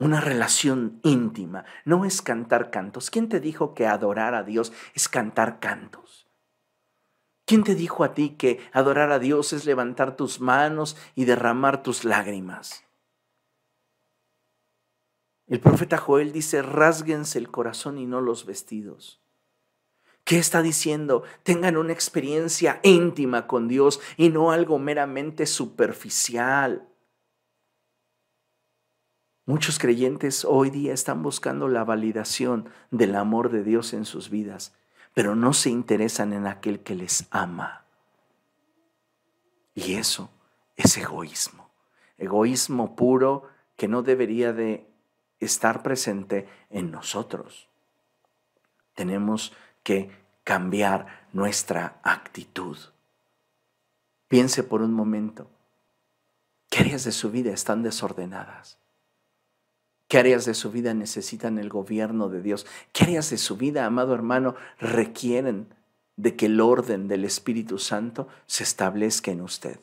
Una relación íntima no es cantar cantos. ¿Quién te dijo que adorar a Dios es cantar cantos? ¿Quién te dijo a ti que adorar a Dios es levantar tus manos y derramar tus lágrimas? El profeta Joel dice, rásguense el corazón y no los vestidos. ¿Qué está diciendo? Tengan una experiencia íntima con Dios y no algo meramente superficial. Muchos creyentes hoy día están buscando la validación del amor de Dios en sus vidas pero no se interesan en aquel que les ama. Y eso es egoísmo, egoísmo puro que no debería de estar presente en nosotros. Tenemos que cambiar nuestra actitud. Piense por un momento, ¿qué áreas de su vida están desordenadas? ¿Qué áreas de su vida necesitan el gobierno de Dios? ¿Qué áreas de su vida, amado hermano, requieren de que el orden del Espíritu Santo se establezca en usted?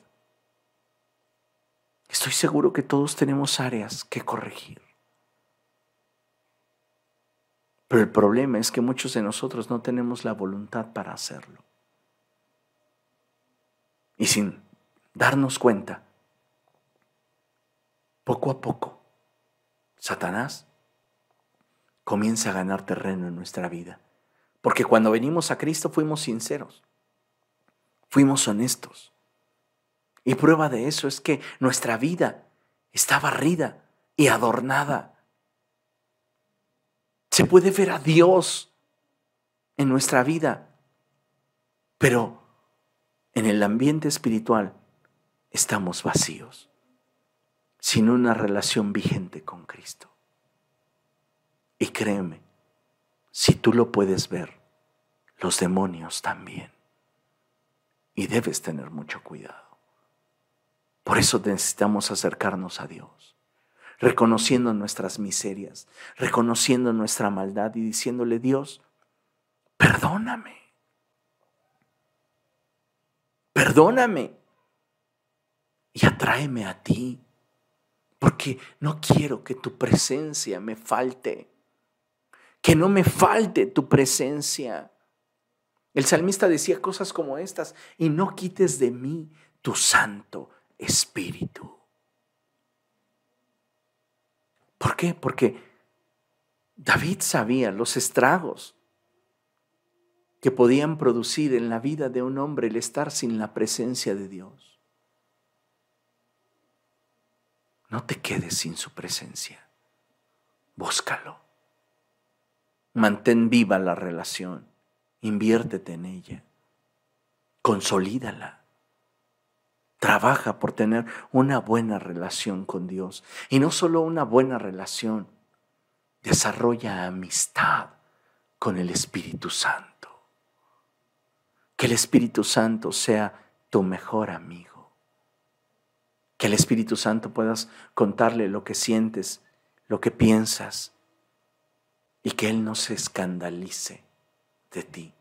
Estoy seguro que todos tenemos áreas que corregir. Pero el problema es que muchos de nosotros no tenemos la voluntad para hacerlo. Y sin darnos cuenta, poco a poco, Satanás comienza a ganar terreno en nuestra vida. Porque cuando venimos a Cristo fuimos sinceros, fuimos honestos. Y prueba de eso es que nuestra vida está barrida y adornada. Se puede ver a Dios en nuestra vida, pero en el ambiente espiritual estamos vacíos, sin una relación vigente con Cristo. Y créeme, si tú lo puedes ver, los demonios también. Y debes tener mucho cuidado. Por eso necesitamos acercarnos a Dios, reconociendo nuestras miserias, reconociendo nuestra maldad y diciéndole, Dios, perdóname. Perdóname y atráeme a ti, porque no quiero que tu presencia me falte, que no me falte tu presencia. El salmista decía cosas como estas, y no quites de mí tu santo espíritu. ¿Por qué? Porque David sabía los estragos que podían producir en la vida de un hombre el estar sin la presencia de Dios. No te quedes sin su presencia. Búscalo. Mantén viva la relación. Inviértete en ella. Consolídala. Trabaja por tener una buena relación con Dios. Y no solo una buena relación, desarrolla amistad con el Espíritu Santo. Que el Espíritu Santo sea tu mejor amigo. Que el Espíritu Santo puedas contarle lo que sientes, lo que piensas, y que Él no se escandalice de ti.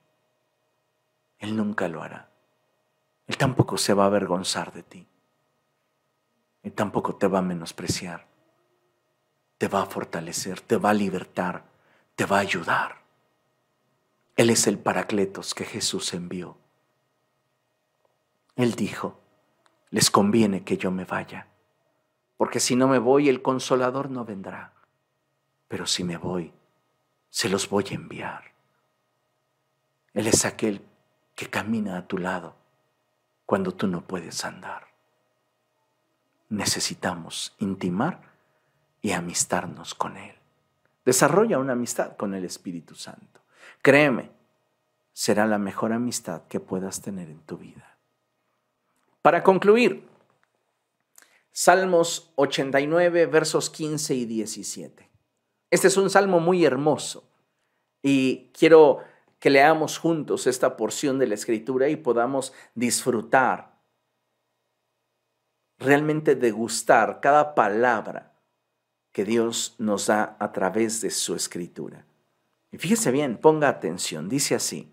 Él nunca lo hará. Él tampoco se va a avergonzar de ti. Él tampoco te va a menospreciar. Te va a fortalecer, te va a libertar, te va a ayudar. Él es el Paracletos que Jesús envió. Él dijo, les conviene que yo me vaya, porque si no me voy el consolador no vendrá, pero si me voy, se los voy a enviar. Él es aquel que camina a tu lado cuando tú no puedes andar. Necesitamos intimar y amistarnos con Él. Desarrolla una amistad con el Espíritu Santo. Créeme, será la mejor amistad que puedas tener en tu vida. Para concluir, Salmos 89, versos 15 y 17. Este es un salmo muy hermoso y quiero que leamos juntos esta porción de la escritura y podamos disfrutar, realmente degustar cada palabra que Dios nos da a través de su escritura. Y fíjese bien, ponga atención, dice así,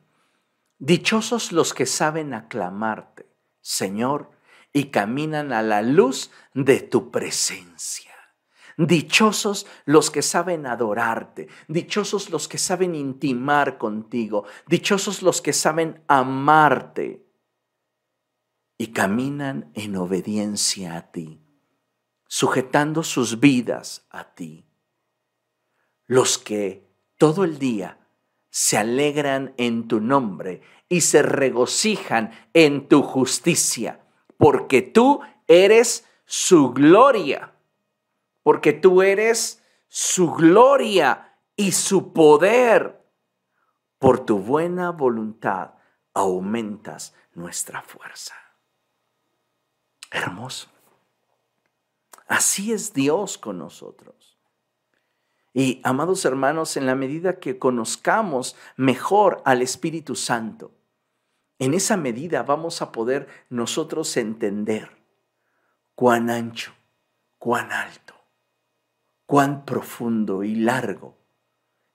dichosos los que saben aclamarte, Señor, y caminan a la luz de tu presencia. Dichosos los que saben adorarte, dichosos los que saben intimar contigo, dichosos los que saben amarte y caminan en obediencia a ti, sujetando sus vidas a ti. Los que todo el día se alegran en tu nombre y se regocijan en tu justicia, porque tú eres su gloria, porque tú eres su gloria y su poder. Por tu buena voluntad aumentas nuestra fuerza. Hermoso. Así es Dios con nosotros. Y amados hermanos, en la medida que conozcamos mejor al Espíritu Santo, en esa medida vamos a poder nosotros entender cuán ancho, cuán alto, cuán profundo y largo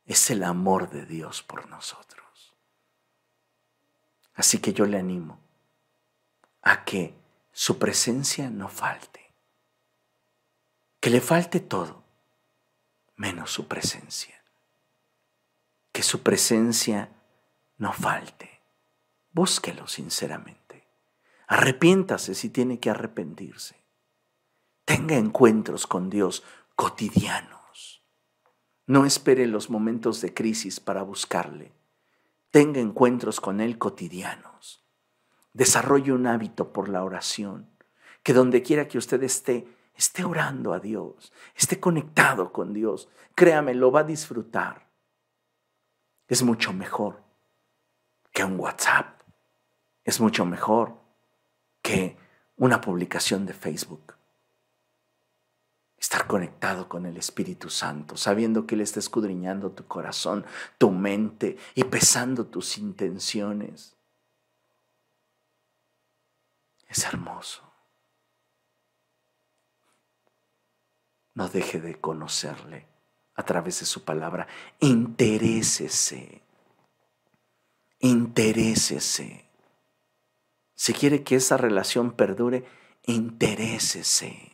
es el amor de Dios por nosotros. Así que yo le animo a que su presencia no falte, que le falte todo, menos su presencia. Que su presencia no falte. Búsquelo sinceramente. Arrepiéntase si tiene que arrepentirse. Tenga encuentros con Dios cotidianos. No espere los momentos de crisis para buscarle. Tenga encuentros con Él cotidianos. Desarrolle un hábito por la oración, que donde quiera que usted esté, esté orando a Dios, esté conectado con Dios, créame, lo va a disfrutar. Es mucho mejor que un WhatsApp. Es mucho mejor que una publicación de Facebook. Estar conectado con el Espíritu Santo, sabiendo que Él está escudriñando tu corazón, tu mente y pesando tus intenciones. Es hermoso. No deje de conocerle a través de su palabra. Interésese. Interésese. Si quiere que esa relación perdure, interésese.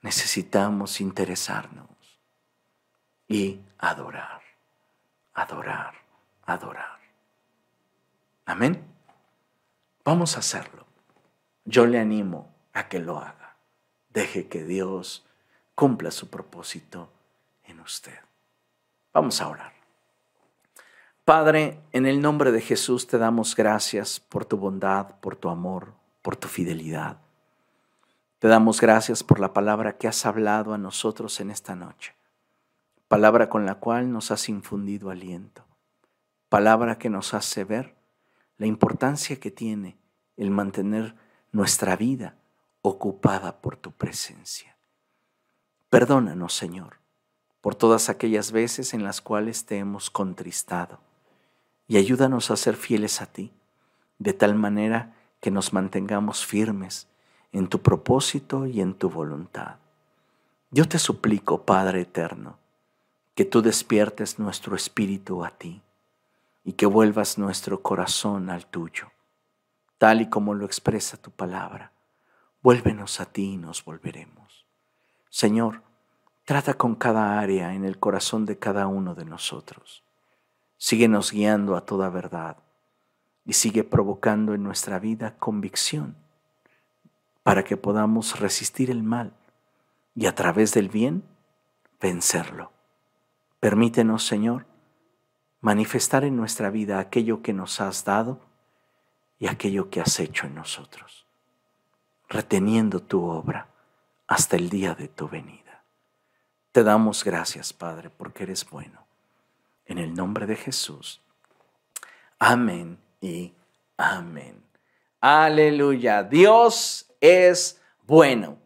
Necesitamos interesarnos y adorar, adorar, adorar. Amén. Vamos a hacerlo. Yo le animo a que lo haga. Deje que Dios cumpla su propósito en usted. Vamos a orar. Padre, en el nombre de Jesús te damos gracias por tu bondad, por tu amor, por tu fidelidad. Te damos gracias por la palabra que has hablado a nosotros en esta noche, palabra con la cual nos has infundido aliento, palabra que nos hace ver la importancia que tiene el mantener nuestra vida ocupada por tu presencia. Perdónanos, Señor, por todas aquellas veces en las cuales te hemos contristado y ayúdanos a ser fieles a ti, de tal manera que nos mantengamos firmes en tu propósito y en tu voluntad. Yo te suplico, Padre eterno, que tú despiertes nuestro espíritu a ti y que vuelvas nuestro corazón al tuyo, tal y como lo expresa tu palabra. Vuélvenos a ti y nos volveremos. Señor, trata con cada área en el corazón de cada uno de nosotros Síguenos guiando a toda verdad y sigue provocando en nuestra vida convicción para que podamos resistir el mal y a través del bien vencerlo. Permítenos, Señor, manifestar en nuestra vida aquello que nos has dado y aquello que has hecho en nosotros, reteniendo tu obra hasta el día de tu venida. Te damos gracias, Padre, porque eres bueno en el nombre de Jesús. Amén y amén. Aleluya. Dios es bueno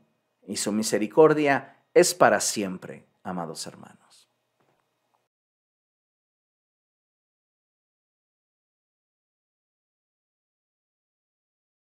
y su misericordia es para siempre, amados hermanos.